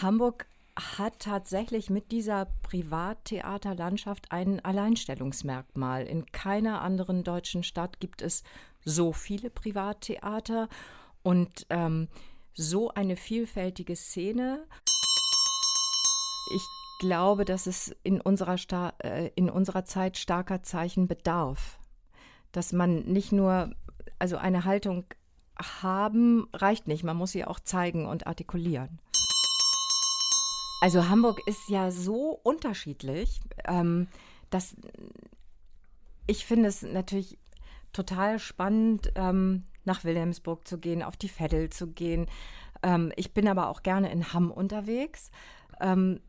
Hamburg hat tatsächlich mit dieser Privattheaterlandschaft ein Alleinstellungsmerkmal. In keiner anderen deutschen Stadt gibt es so viele Privattheater und ähm, so eine vielfältige Szene. Ich glaube, dass es in unserer, Sta äh, in unserer Zeit starker Zeichen bedarf. Dass man nicht nur, also eine Haltung haben reicht nicht, man muss sie auch zeigen und artikulieren. Also Hamburg ist ja so unterschiedlich, ähm, dass ich finde es natürlich total spannend, ähm, nach Wilhelmsburg zu gehen, auf die Veddel zu gehen. Ähm, ich bin aber auch gerne in Hamm unterwegs. Ähm,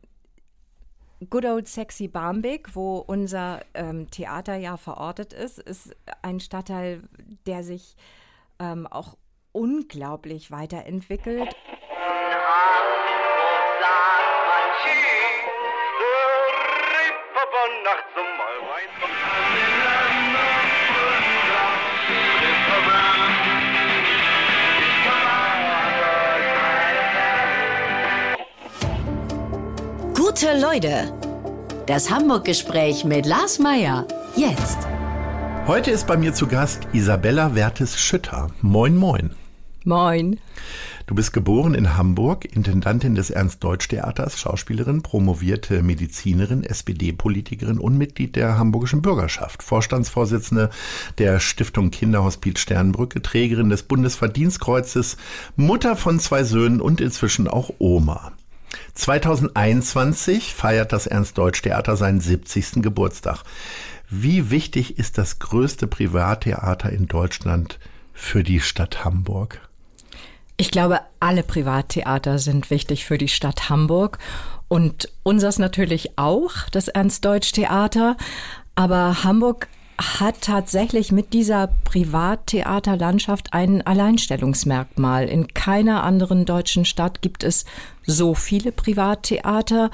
Good Old Sexy Barmbek, wo unser ähm, Theater ja verortet ist, ist ein Stadtteil, der sich ähm, auch unglaublich weiterentwickelt. Gute Leute. Das Hamburg-Gespräch mit Lars Meier. Jetzt. Heute ist bei mir zu Gast Isabella Wertes-Schütter. Moin, moin. Moin. Du bist geboren in Hamburg, Intendantin des Ernst-Deutsch-Theaters, Schauspielerin, promovierte Medizinerin, SPD-Politikerin und Mitglied der hamburgischen Bürgerschaft, Vorstandsvorsitzende der Stiftung Kinderhospiz Sternbrücke, Trägerin des Bundesverdienstkreuzes, Mutter von zwei Söhnen und inzwischen auch Oma. 2021 feiert das Ernst-Deutsch-Theater seinen 70. Geburtstag. Wie wichtig ist das größte Privattheater in Deutschland für die Stadt Hamburg? Ich glaube, alle Privattheater sind wichtig für die Stadt Hamburg und unseres natürlich auch, das Ernst-Deutsch-Theater. Aber Hamburg hat tatsächlich mit dieser Privattheaterlandschaft ein Alleinstellungsmerkmal. In keiner anderen deutschen Stadt gibt es so viele Privattheater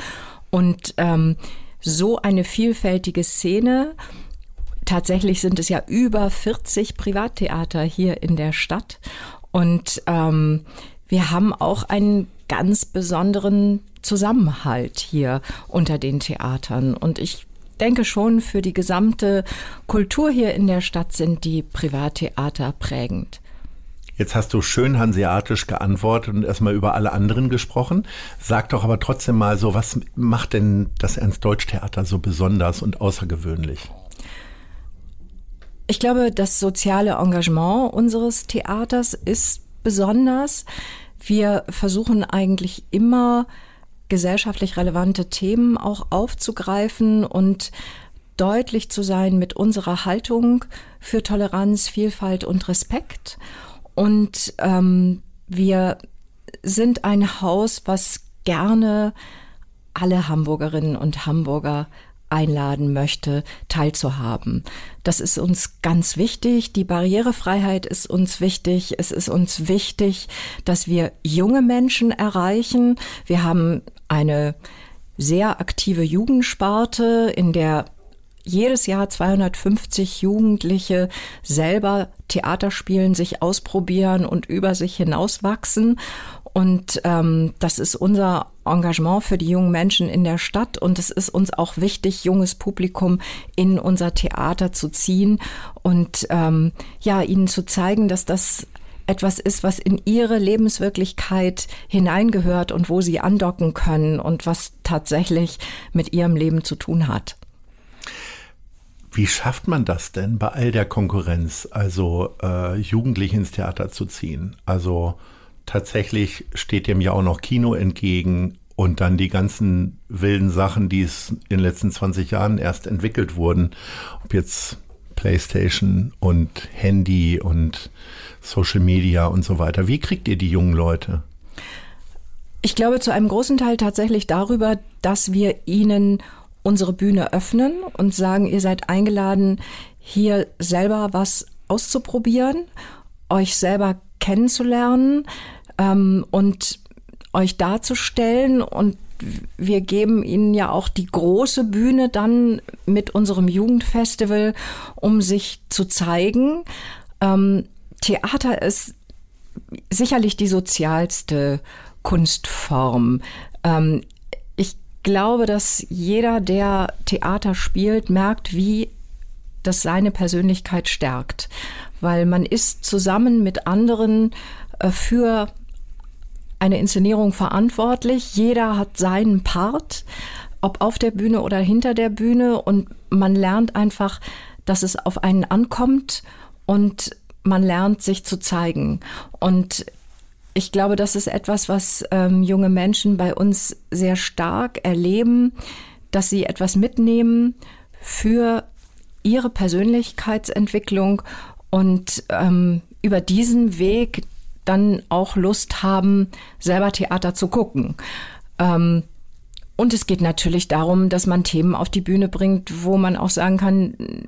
und ähm, so eine vielfältige Szene. Tatsächlich sind es ja über 40 Privattheater hier in der Stadt. Und ähm, wir haben auch einen ganz besonderen Zusammenhalt hier unter den Theatern. Und ich denke schon, für die gesamte Kultur hier in der Stadt sind die Privattheater prägend. Jetzt hast du schön hanseatisch geantwortet und erstmal über alle anderen gesprochen. Sag doch aber trotzdem mal so, was macht denn das Ernst-Deutsch-Theater so besonders und außergewöhnlich? Ich glaube, das soziale Engagement unseres Theaters ist besonders. Wir versuchen eigentlich immer gesellschaftlich relevante Themen auch aufzugreifen und deutlich zu sein mit unserer Haltung für Toleranz, Vielfalt und Respekt. Und ähm, wir sind ein Haus, was gerne alle Hamburgerinnen und Hamburger einladen möchte, teilzuhaben. Das ist uns ganz wichtig. Die Barrierefreiheit ist uns wichtig. Es ist uns wichtig, dass wir junge Menschen erreichen. Wir haben eine sehr aktive Jugendsparte, in der jedes Jahr 250 Jugendliche selber Theater spielen, sich ausprobieren und über sich hinauswachsen. Und ähm, das ist unser Engagement für die jungen Menschen in der Stadt. Und es ist uns auch wichtig, junges Publikum in unser Theater zu ziehen und ähm, ja, ihnen zu zeigen, dass das etwas ist, was in ihre Lebenswirklichkeit hineingehört und wo sie andocken können und was tatsächlich mit ihrem Leben zu tun hat. Wie schafft man das denn bei all der Konkurrenz, also äh, Jugendliche ins Theater zu ziehen? Also tatsächlich steht dem ja auch noch Kino entgegen und dann die ganzen wilden Sachen, die es in den letzten 20 Jahren erst entwickelt wurden. Ob jetzt PlayStation und Handy und Social Media und so weiter. Wie kriegt ihr die jungen Leute? Ich glaube zu einem großen Teil tatsächlich darüber, dass wir ihnen unsere Bühne öffnen und sagen, ihr seid eingeladen, hier selber was auszuprobieren, euch selber kennenzulernen ähm, und euch darzustellen. Und wir geben ihnen ja auch die große Bühne dann mit unserem Jugendfestival, um sich zu zeigen. Ähm, Theater ist sicherlich die sozialste Kunstform. Ähm, ich glaube, dass jeder, der Theater spielt, merkt, wie das seine Persönlichkeit stärkt, weil man ist zusammen mit anderen äh, für eine Inszenierung verantwortlich. Jeder hat seinen Part, ob auf der Bühne oder hinter der Bühne und man lernt einfach, dass es auf einen ankommt und man lernt sich zu zeigen. Und ich glaube, das ist etwas, was ähm, junge Menschen bei uns sehr stark erleben, dass sie etwas mitnehmen für ihre Persönlichkeitsentwicklung und ähm, über diesen Weg dann auch Lust haben, selber Theater zu gucken. Ähm, und es geht natürlich darum, dass man Themen auf die Bühne bringt, wo man auch sagen kann,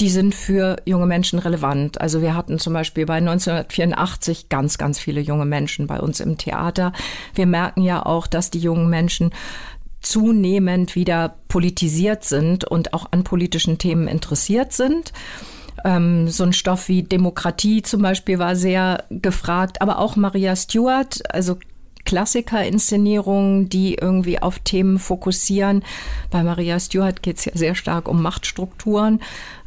die sind für junge Menschen relevant. Also wir hatten zum Beispiel bei 1984 ganz, ganz viele junge Menschen bei uns im Theater. Wir merken ja auch, dass die jungen Menschen zunehmend wieder politisiert sind und auch an politischen Themen interessiert sind. Ähm, so ein Stoff wie Demokratie zum Beispiel war sehr gefragt, aber auch Maria Stewart, also Klassikerinszenierungen, die irgendwie auf Themen fokussieren. Bei Maria Stewart geht es ja sehr stark um Machtstrukturen.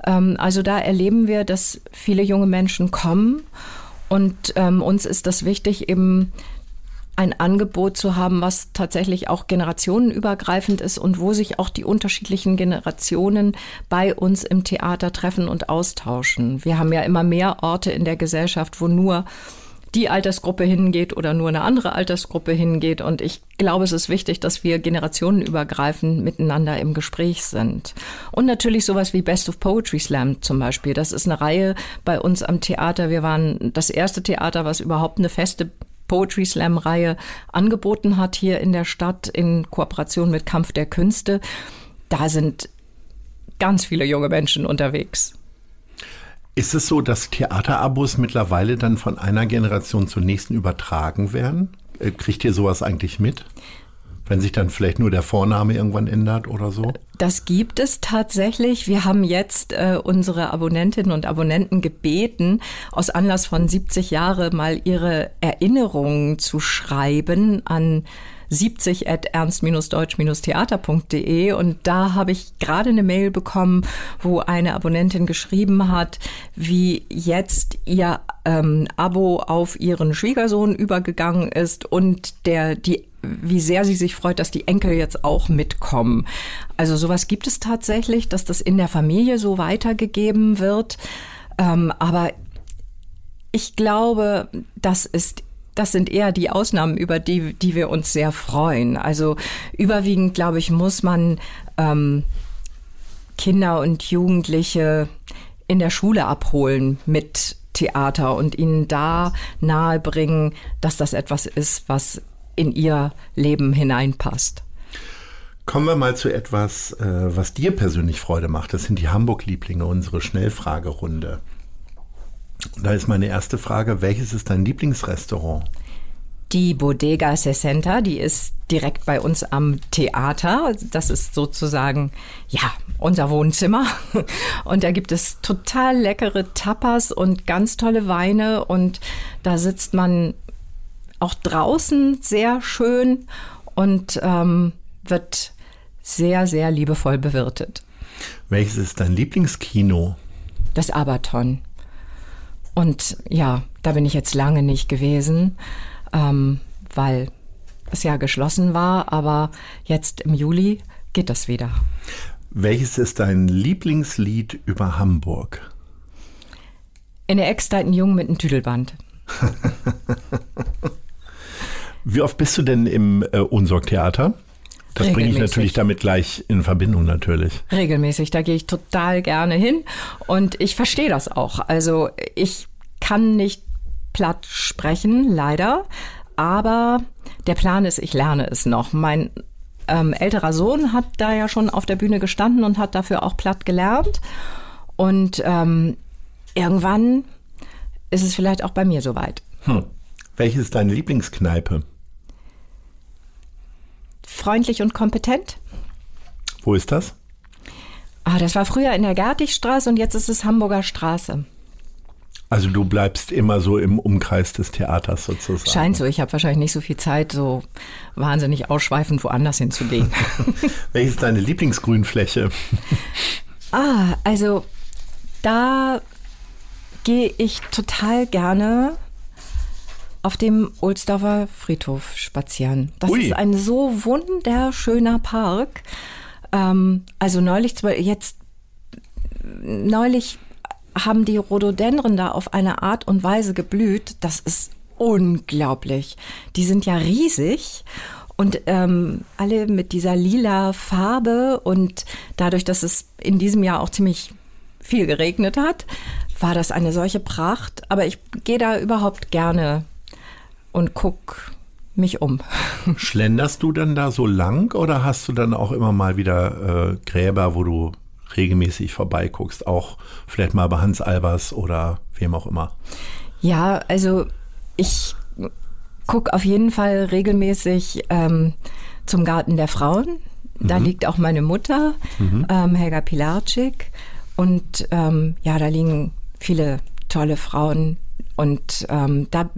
Ähm, also da erleben wir, dass viele junge Menschen kommen und ähm, uns ist das wichtig, eben ein Angebot zu haben, was tatsächlich auch generationenübergreifend ist und wo sich auch die unterschiedlichen Generationen bei uns im Theater treffen und austauschen. Wir haben ja immer mehr Orte in der Gesellschaft, wo nur die Altersgruppe hingeht oder nur eine andere Altersgruppe hingeht. Und ich glaube, es ist wichtig, dass wir generationenübergreifend miteinander im Gespräch sind. Und natürlich sowas wie Best of Poetry Slam zum Beispiel. Das ist eine Reihe bei uns am Theater. Wir waren das erste Theater, was überhaupt eine feste Poetry Slam Reihe angeboten hat hier in der Stadt in Kooperation mit Kampf der Künste. Da sind ganz viele junge Menschen unterwegs. Ist es so, dass Theaterabos mittlerweile dann von einer Generation zur nächsten übertragen werden? Äh, kriegt ihr sowas eigentlich mit? Wenn sich dann vielleicht nur der Vorname irgendwann ändert oder so? Das gibt es tatsächlich. Wir haben jetzt äh, unsere Abonnentinnen und Abonnenten gebeten, aus Anlass von 70 Jahre mal ihre Erinnerungen zu schreiben an 70 at ernst-deutsch-theater.de und da habe ich gerade eine Mail bekommen, wo eine Abonnentin geschrieben hat, wie jetzt ihr ähm, Abo auf ihren Schwiegersohn übergegangen ist und der die wie sehr sie sich freut, dass die Enkel jetzt auch mitkommen. Also sowas gibt es tatsächlich, dass das in der Familie so weitergegeben wird. Ähm, aber ich glaube, das ist das sind eher die Ausnahmen, über die, die wir uns sehr freuen. Also überwiegend, glaube ich, muss man ähm, Kinder und Jugendliche in der Schule abholen mit Theater und ihnen da nahebringen, dass das etwas ist, was in ihr Leben hineinpasst. Kommen wir mal zu etwas, äh, was dir persönlich Freude macht. Das sind die Hamburg-Lieblinge, unsere Schnellfragerunde. Da ist meine erste Frage, welches ist dein Lieblingsrestaurant? Die Bodega Sessenta, die ist direkt bei uns am Theater. Das ist sozusagen, ja, unser Wohnzimmer. Und da gibt es total leckere Tapas und ganz tolle Weine. Und da sitzt man auch draußen sehr schön und ähm, wird sehr, sehr liebevoll bewirtet. Welches ist dein Lieblingskino? Das Abaton. Und ja, da bin ich jetzt lange nicht gewesen, ähm, weil es ja geschlossen war, aber jetzt im Juli geht das wieder. Welches ist dein Lieblingslied über Hamburg? In der Ex-Zeiten Jung mit einem Tüdelband. Wie oft bist du denn im äh, Unsorg-Theater? Das bringe ich natürlich damit gleich in Verbindung natürlich. Regelmäßig, da gehe ich total gerne hin und ich verstehe das auch. Also ich kann nicht platt sprechen, leider, aber der Plan ist, ich lerne es noch. Mein ähm, älterer Sohn hat da ja schon auf der Bühne gestanden und hat dafür auch platt gelernt und ähm, irgendwann ist es vielleicht auch bei mir soweit. Hm. Welche ist deine Lieblingskneipe? Freundlich und kompetent. Wo ist das? Ah, das war früher in der Gertigstraße und jetzt ist es Hamburger Straße. Also du bleibst immer so im Umkreis des Theaters sozusagen. Scheint so. Ich habe wahrscheinlich nicht so viel Zeit, so wahnsinnig ausschweifend woanders hinzugehen. Welche ist deine Lieblingsgrünfläche? ah, also da gehe ich total gerne auf dem Ohlsdorfer Friedhof spazieren. Das Ui. ist ein so wunderschöner Park. Ähm, also neulich, jetzt neulich haben die Rhododendren da auf eine Art und Weise geblüht. Das ist unglaublich. Die sind ja riesig und ähm, alle mit dieser lila Farbe und dadurch, dass es in diesem Jahr auch ziemlich viel geregnet hat, war das eine solche Pracht. Aber ich gehe da überhaupt gerne und guck mich um. Schlenderst du dann da so lang oder hast du dann auch immer mal wieder äh, Gräber, wo du regelmäßig vorbeiguckst, auch vielleicht mal bei Hans Albers oder wem auch immer? Ja, also ich gucke auf jeden Fall regelmäßig ähm, zum Garten der Frauen. Da mhm. liegt auch meine Mutter, mhm. ähm, Helga Pilarczyk. Und ähm, ja, da liegen viele tolle Frauen. Und ähm, da,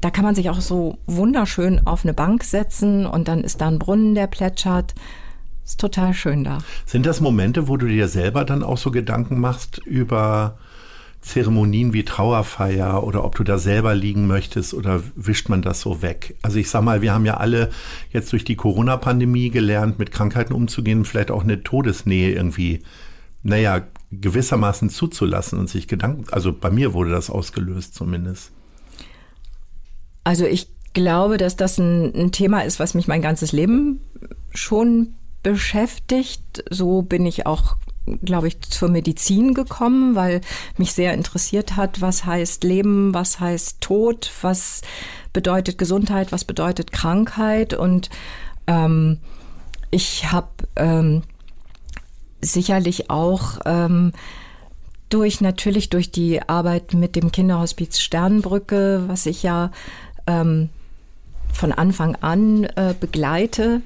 da kann man sich auch so wunderschön auf eine Bank setzen und dann ist da ein Brunnen, der plätschert. Ist total schön da. Sind das Momente, wo du dir selber dann auch so Gedanken machst über Zeremonien wie Trauerfeier oder ob du da selber liegen möchtest oder wischt man das so weg? Also ich sag mal, wir haben ja alle jetzt durch die Corona-Pandemie gelernt, mit Krankheiten umzugehen, vielleicht auch eine Todesnähe irgendwie, naja, gewissermaßen zuzulassen und sich Gedanken, also bei mir wurde das ausgelöst zumindest. Also ich glaube, dass das ein, ein Thema ist, was mich mein ganzes Leben schon beschäftigt. So bin ich auch glaube ich, zur Medizin gekommen, weil mich sehr interessiert hat, was heißt Leben, was heißt Tod, was bedeutet Gesundheit, was bedeutet Krankheit. Und ähm, ich habe ähm, sicherlich auch ähm, durch natürlich durch die Arbeit mit dem Kinderhospiz Sternbrücke, was ich ja ähm, von Anfang an äh, begleite,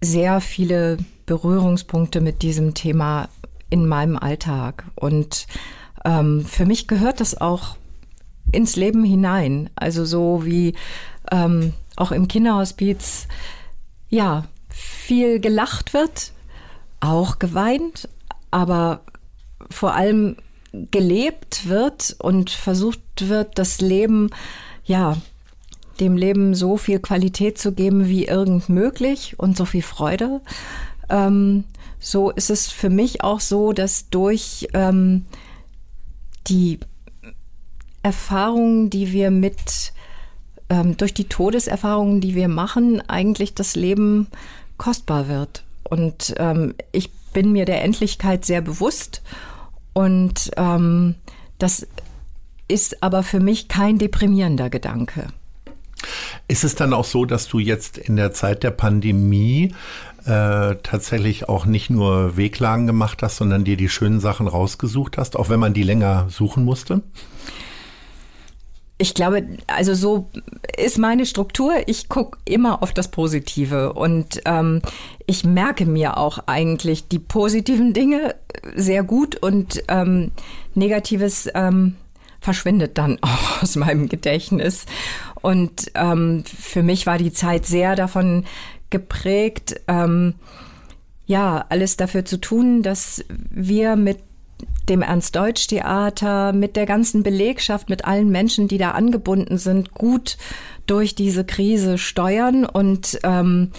sehr viele Berührungspunkte mit diesem Thema in meinem Alltag. Und ähm, für mich gehört das auch ins Leben hinein. Also so wie ähm, auch im Kinderhospiz, ja, viel gelacht wird, auch geweint, aber vor allem gelebt wird und versucht wird, das Leben, ja, dem Leben so viel Qualität zu geben wie irgend möglich und so viel Freude. Ähm, so ist es für mich auch so, dass durch ähm, die Erfahrungen, die wir mit, ähm, durch die Todeserfahrungen, die wir machen, eigentlich das Leben kostbar wird. Und ähm, ich bin mir der Endlichkeit sehr bewusst und ähm, das ist aber für mich kein deprimierender Gedanke. Ist es dann auch so, dass du jetzt in der Zeit der Pandemie äh, tatsächlich auch nicht nur Weglagen gemacht hast, sondern dir die schönen Sachen rausgesucht hast, auch wenn man die länger suchen musste? Ich glaube, also so ist meine Struktur. Ich gucke immer auf das Positive und ähm, ich merke mir auch eigentlich die positiven Dinge sehr gut und ähm, Negatives ähm, verschwindet dann auch aus meinem Gedächtnis. Und ähm, für mich war die Zeit sehr davon geprägt, ähm, ja, alles dafür zu tun, dass wir mit dem Ernst-Deutsch-Theater, mit der ganzen Belegschaft, mit allen Menschen, die da angebunden sind, gut durch diese Krise steuern und ähm,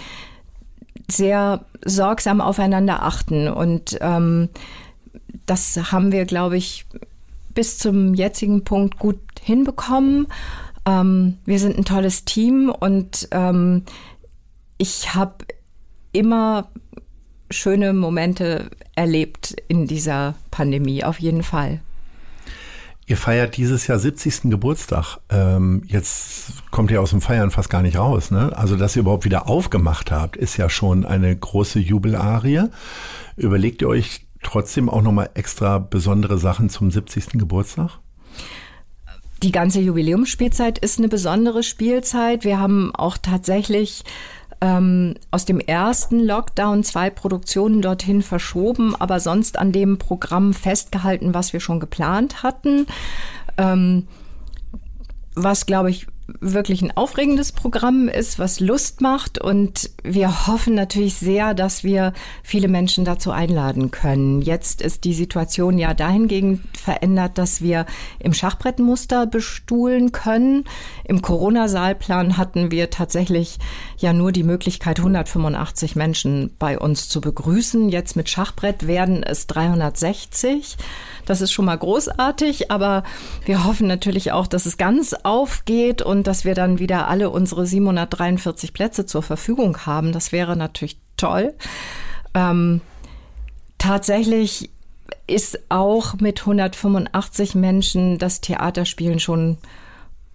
sehr sorgsam aufeinander achten. Und ähm, das haben wir, glaube ich, bis zum jetzigen Punkt gut hinbekommen. Ähm, wir sind ein tolles Team und ähm, ich habe immer schöne Momente erlebt in dieser Pandemie, auf jeden Fall. Ihr feiert dieses Jahr 70. Geburtstag. Ähm, jetzt kommt ihr aus dem Feiern fast gar nicht raus. Ne? Also, dass ihr überhaupt wieder aufgemacht habt, ist ja schon eine große Jubelarie. Überlegt ihr euch trotzdem auch nochmal extra besondere Sachen zum 70. Geburtstag? Die ganze Jubiläumsspielzeit ist eine besondere Spielzeit. Wir haben auch tatsächlich ähm, aus dem ersten Lockdown zwei Produktionen dorthin verschoben, aber sonst an dem Programm festgehalten, was wir schon geplant hatten. Ähm, was, glaube ich, wirklich ein aufregendes Programm ist, was Lust macht. Und wir hoffen natürlich sehr, dass wir viele Menschen dazu einladen können. Jetzt ist die Situation ja dahingehend verändert, dass wir im Schachbrettmuster bestuhlen können. Im Corona-Saalplan hatten wir tatsächlich ja nur die Möglichkeit, 185 Menschen bei uns zu begrüßen. Jetzt mit Schachbrett werden es 360. Das ist schon mal großartig, aber wir hoffen natürlich auch, dass es ganz aufgeht und dass wir dann wieder alle unsere 743 Plätze zur Verfügung haben. Das wäre natürlich toll. Ähm, tatsächlich ist auch mit 185 Menschen das Theaterspielen schon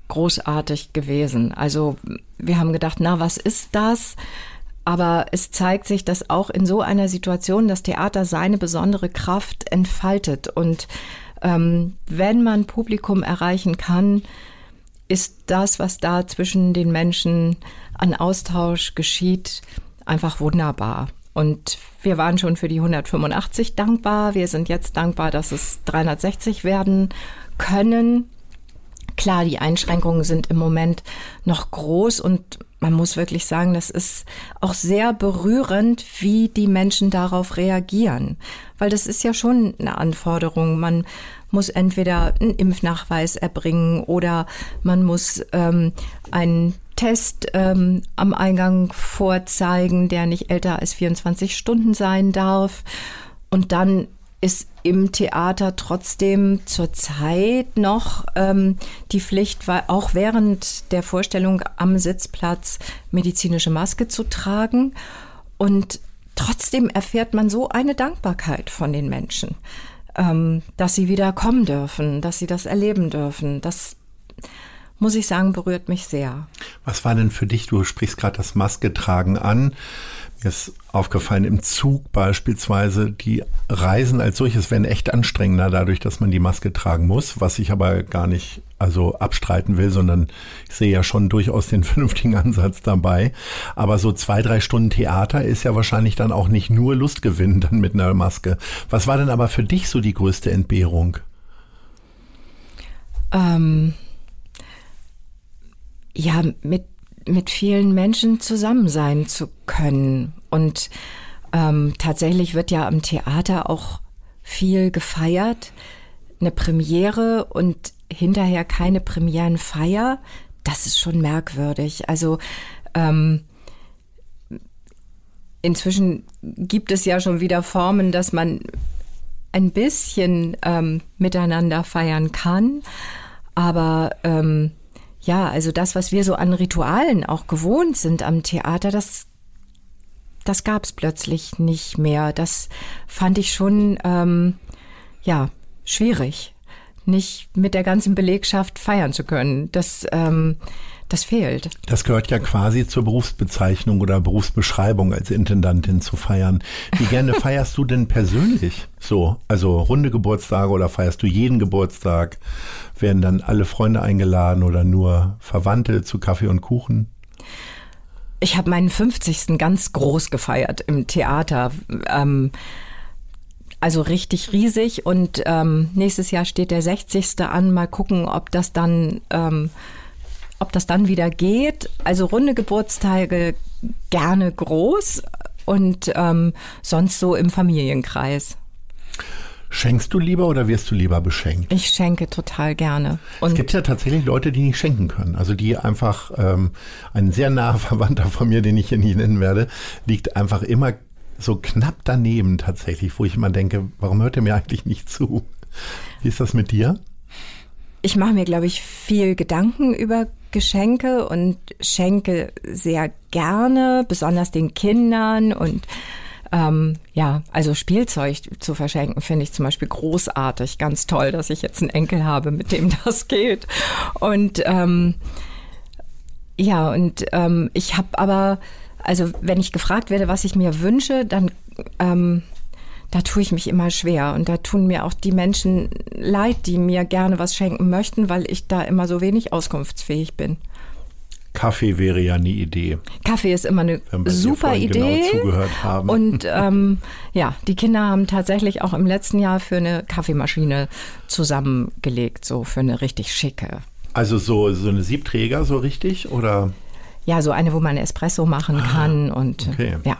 großartig gewesen. Also wir haben gedacht, na, was ist das? Aber es zeigt sich, dass auch in so einer Situation das Theater seine besondere Kraft entfaltet. Und ähm, wenn man Publikum erreichen kann, ist das, was da zwischen den Menschen an Austausch geschieht, einfach wunderbar. Und wir waren schon für die 185 dankbar. Wir sind jetzt dankbar, dass es 360 werden können. Klar, die Einschränkungen sind im Moment noch groß und man muss wirklich sagen, das ist auch sehr berührend, wie die Menschen darauf reagieren. Weil das ist ja schon eine Anforderung. Man muss entweder einen Impfnachweis erbringen oder man muss ähm, einen Test ähm, am Eingang vorzeigen, der nicht älter als 24 Stunden sein darf. Und dann ist im Theater trotzdem zurzeit noch ähm, die Pflicht, weil auch während der Vorstellung am Sitzplatz medizinische Maske zu tragen. Und trotzdem erfährt man so eine Dankbarkeit von den Menschen, ähm, dass sie wieder kommen dürfen, dass sie das erleben dürfen. Das muss ich sagen, berührt mich sehr. Was war denn für dich, du sprichst gerade das Maske tragen an. Mir ist aufgefallen, im Zug beispielsweise, die Reisen als solches werden echt anstrengender dadurch, dass man die Maske tragen muss, was ich aber gar nicht also abstreiten will, sondern ich sehe ja schon durchaus den vernünftigen Ansatz dabei. Aber so zwei, drei Stunden Theater ist ja wahrscheinlich dann auch nicht nur Lustgewinn dann mit einer Maske. Was war denn aber für dich so die größte Entbehrung? Ähm, ja, mit mit vielen Menschen zusammen sein zu können. Und ähm, tatsächlich wird ja am Theater auch viel gefeiert. Eine Premiere und hinterher keine Premierenfeier, das ist schon merkwürdig. Also ähm, inzwischen gibt es ja schon wieder Formen, dass man ein bisschen ähm, miteinander feiern kann. Aber ähm, ja, also das, was wir so an Ritualen auch gewohnt sind am Theater, das, das gab es plötzlich nicht mehr. Das fand ich schon, ähm, ja, schwierig, nicht mit der ganzen Belegschaft feiern zu können. Das, ähm, das fehlt. Das gehört ja quasi zur Berufsbezeichnung oder Berufsbeschreibung als Intendantin zu feiern. Wie gerne feierst du denn persönlich so? Also runde Geburtstage oder feierst du jeden Geburtstag? Werden dann alle Freunde eingeladen oder nur Verwandte zu Kaffee und Kuchen? Ich habe meinen 50. ganz groß gefeiert im Theater. Ähm, also richtig riesig und ähm, nächstes Jahr steht der 60. an. Mal gucken, ob das dann ähm, ob das dann wieder geht. Also runde Geburtstage gerne groß und ähm, sonst so im Familienkreis. Schenkst du lieber oder wirst du lieber beschenkt? Ich schenke total gerne. Und es gibt ja tatsächlich Leute, die nicht schenken können. Also die einfach, ähm, ein sehr naher Verwandter von mir, den ich hier nicht nennen werde, liegt einfach immer so knapp daneben tatsächlich, wo ich immer denke, warum hört er mir eigentlich nicht zu? Wie ist das mit dir? Ich mache mir, glaube ich, viel Gedanken über Geschenke und schenke sehr gerne, besonders den Kindern und ähm, ja, also Spielzeug zu verschenken finde ich zum Beispiel großartig, ganz toll, dass ich jetzt einen Enkel habe, mit dem das geht. Und ähm, ja, und ähm, ich habe aber, also wenn ich gefragt werde, was ich mir wünsche, dann ähm, da tue ich mich immer schwer. Und da tun mir auch die Menschen leid, die mir gerne was schenken möchten, weil ich da immer so wenig auskunftsfähig bin. Kaffee wäre ja eine Idee. Kaffee ist immer eine super genau Idee. Genau zugehört haben. Und ähm, ja, die Kinder haben tatsächlich auch im letzten Jahr für eine Kaffeemaschine zusammengelegt, so für eine richtig schicke. Also so, so eine Siebträger, so richtig? Oder? Ja, so eine, wo man Espresso machen ah, kann und okay. ja.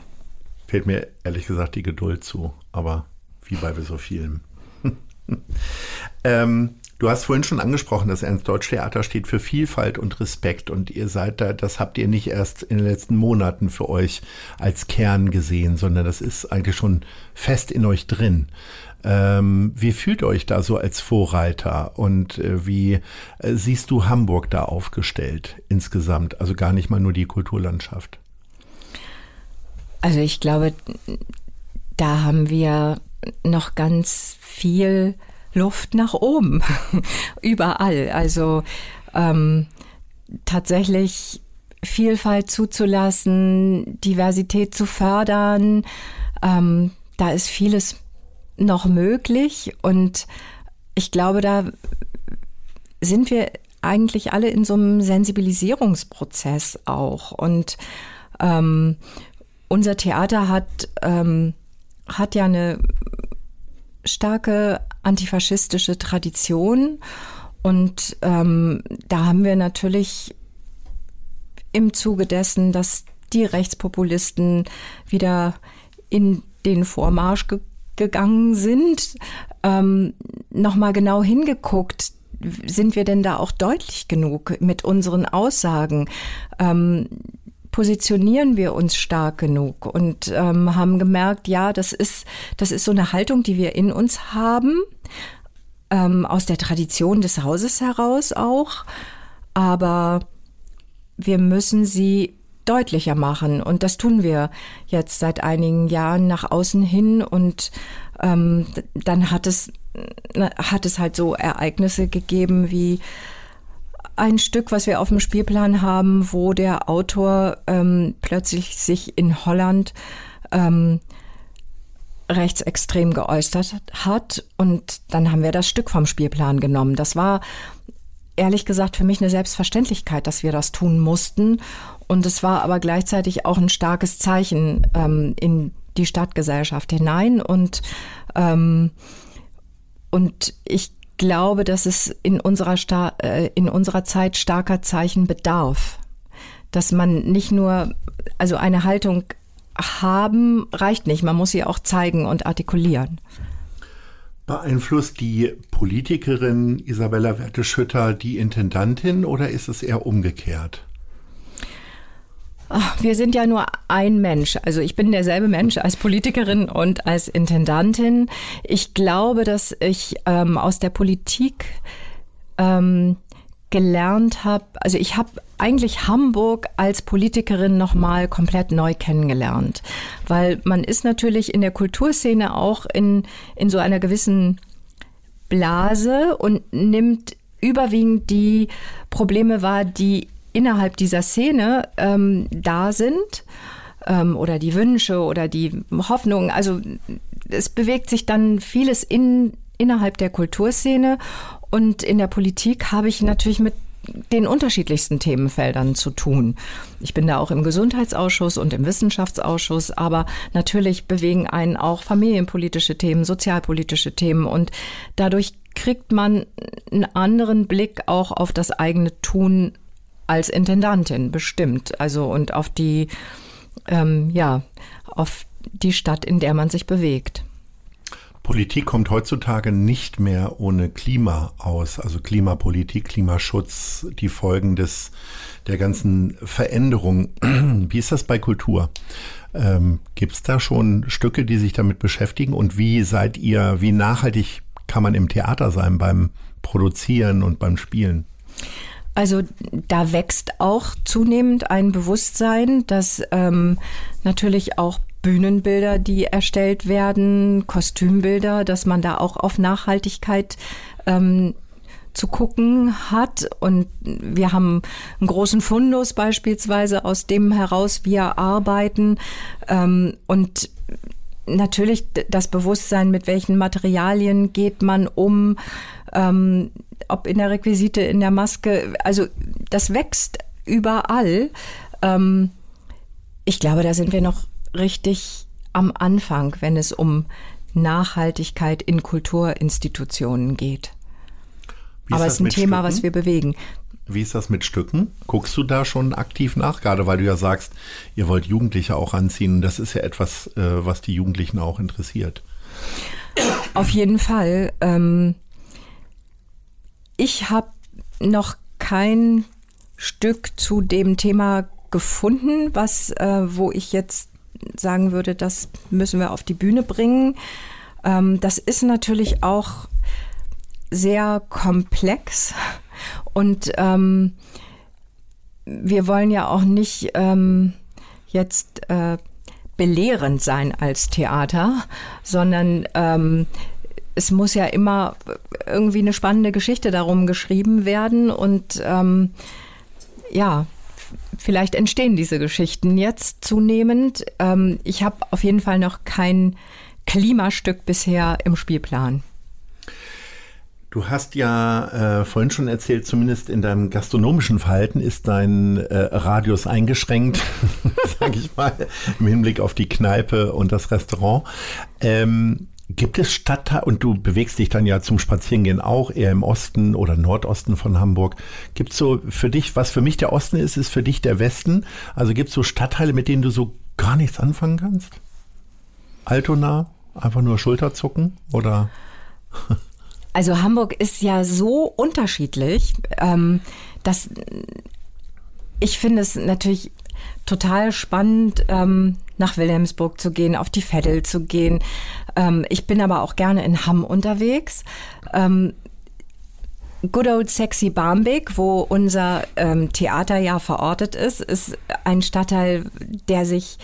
Fehlt mir ehrlich gesagt die Geduld zu, aber wie bei so vielen. ähm, Du hast vorhin schon angesprochen, das Ernst-Deutsch-Theater steht für Vielfalt und Respekt und ihr seid da, das habt ihr nicht erst in den letzten Monaten für euch als Kern gesehen, sondern das ist eigentlich schon fest in euch drin. Ähm, wie fühlt euch da so als Vorreiter und äh, wie äh, siehst du Hamburg da aufgestellt insgesamt? Also gar nicht mal nur die Kulturlandschaft. Also ich glaube, da haben wir noch ganz viel Luft nach oben. Überall. Also ähm, tatsächlich Vielfalt zuzulassen, Diversität zu fördern. Ähm, da ist vieles noch möglich und ich glaube, da sind wir eigentlich alle in so einem Sensibilisierungsprozess auch. Und ähm, unser Theater hat, ähm, hat ja eine starke antifaschistische Tradition. Und ähm, da haben wir natürlich im Zuge dessen, dass die Rechtspopulisten wieder in den Vormarsch ge gegangen sind, ähm, nochmal genau hingeguckt, sind wir denn da auch deutlich genug mit unseren Aussagen? Ähm, positionieren wir uns stark genug und ähm, haben gemerkt, ja, das ist, das ist so eine Haltung, die wir in uns haben, ähm, aus der Tradition des Hauses heraus auch, aber wir müssen sie deutlicher machen und das tun wir jetzt seit einigen Jahren nach außen hin und ähm, dann hat es hat es halt so Ereignisse gegeben wie ein Stück, was wir auf dem Spielplan haben, wo der Autor ähm, plötzlich sich in Holland ähm, rechtsextrem geäußert hat. Und dann haben wir das Stück vom Spielplan genommen. Das war ehrlich gesagt für mich eine Selbstverständlichkeit, dass wir das tun mussten. Und es war aber gleichzeitig auch ein starkes Zeichen ähm, in die Stadtgesellschaft hinein. Und, ähm, und ich glaube, dass es in unserer, Sta äh, in unserer Zeit starker Zeichen bedarf. Dass man nicht nur, also eine Haltung haben reicht nicht, man muss sie auch zeigen und artikulieren. Beeinflusst die Politikerin Isabella Werteschütter die Intendantin oder ist es eher umgekehrt? Wir sind ja nur ein Mensch. Also ich bin derselbe Mensch als Politikerin und als Intendantin. Ich glaube, dass ich ähm, aus der Politik ähm, gelernt habe, also ich habe eigentlich Hamburg als Politikerin nochmal komplett neu kennengelernt, weil man ist natürlich in der Kulturszene auch in, in so einer gewissen Blase und nimmt überwiegend die Probleme wahr, die innerhalb dieser Szene ähm, da sind ähm, oder die Wünsche oder die Hoffnungen. Also es bewegt sich dann vieles in, innerhalb der Kulturszene und in der Politik habe ich natürlich mit den unterschiedlichsten Themenfeldern zu tun. Ich bin da auch im Gesundheitsausschuss und im Wissenschaftsausschuss, aber natürlich bewegen einen auch familienpolitische Themen, sozialpolitische Themen und dadurch kriegt man einen anderen Blick auch auf das eigene Tun als Intendantin bestimmt. Also und auf die, ähm, ja, auf die Stadt, in der man sich bewegt. Politik kommt heutzutage nicht mehr ohne Klima aus, also Klimapolitik, Klimaschutz, die Folgen des, der ganzen Veränderung. Wie ist das bei Kultur? Ähm, Gibt es da schon Stücke, die sich damit beschäftigen? Und wie seid ihr, wie nachhaltig kann man im Theater sein beim Produzieren und beim Spielen? Also da wächst auch zunehmend ein Bewusstsein, dass ähm, natürlich auch Bühnenbilder, die erstellt werden, Kostümbilder, dass man da auch auf Nachhaltigkeit ähm, zu gucken hat. Und wir haben einen großen Fundus beispielsweise, aus dem heraus wir arbeiten. Ähm, und natürlich das Bewusstsein, mit welchen Materialien geht man um, ähm, ob in der Requisite, in der Maske. Also das wächst überall. Ähm, ich glaube, da sind wir noch richtig am Anfang, wenn es um Nachhaltigkeit in Kulturinstitutionen geht. Aber es ist ein Thema, Stücken? was wir bewegen. Wie ist das mit Stücken? Guckst du da schon aktiv nach, gerade weil du ja sagst, ihr wollt Jugendliche auch anziehen. Das ist ja etwas, äh, was die Jugendlichen auch interessiert. Auf jeden Fall. Ähm, ich habe noch kein Stück zu dem Thema gefunden, was, äh, wo ich jetzt sagen würde, das müssen wir auf die Bühne bringen. Ähm, das ist natürlich auch sehr komplex und ähm, wir wollen ja auch nicht ähm, jetzt äh, belehrend sein als Theater, sondern ähm, es muss ja immer irgendwie eine spannende Geschichte darum geschrieben werden und ähm, ja, vielleicht entstehen diese Geschichten jetzt zunehmend. Ähm, ich habe auf jeden Fall noch kein Klimastück bisher im Spielplan. Du hast ja äh, vorhin schon erzählt, zumindest in deinem gastronomischen Verhalten ist dein äh, Radius eingeschränkt, sage ich mal, im Hinblick auf die Kneipe und das Restaurant. Ähm, Gibt es Stadtteile, und du bewegst dich dann ja zum Spazierengehen auch eher im Osten oder Nordosten von Hamburg. Gibt es so für dich, was für mich der Osten ist, ist für dich der Westen? Also gibt es so Stadtteile, mit denen du so gar nichts anfangen kannst? Altona, einfach nur Schulterzucken oder? Also Hamburg ist ja so unterschiedlich, ähm, dass ich finde es natürlich total spannend, ähm, nach Wilhelmsburg zu gehen, auf die Veddel zu gehen. Ähm, ich bin aber auch gerne in Hamm unterwegs. Ähm, Good Old Sexy Barmbek, wo unser ähm, Theater ja verortet ist, ist ein Stadtteil, der sich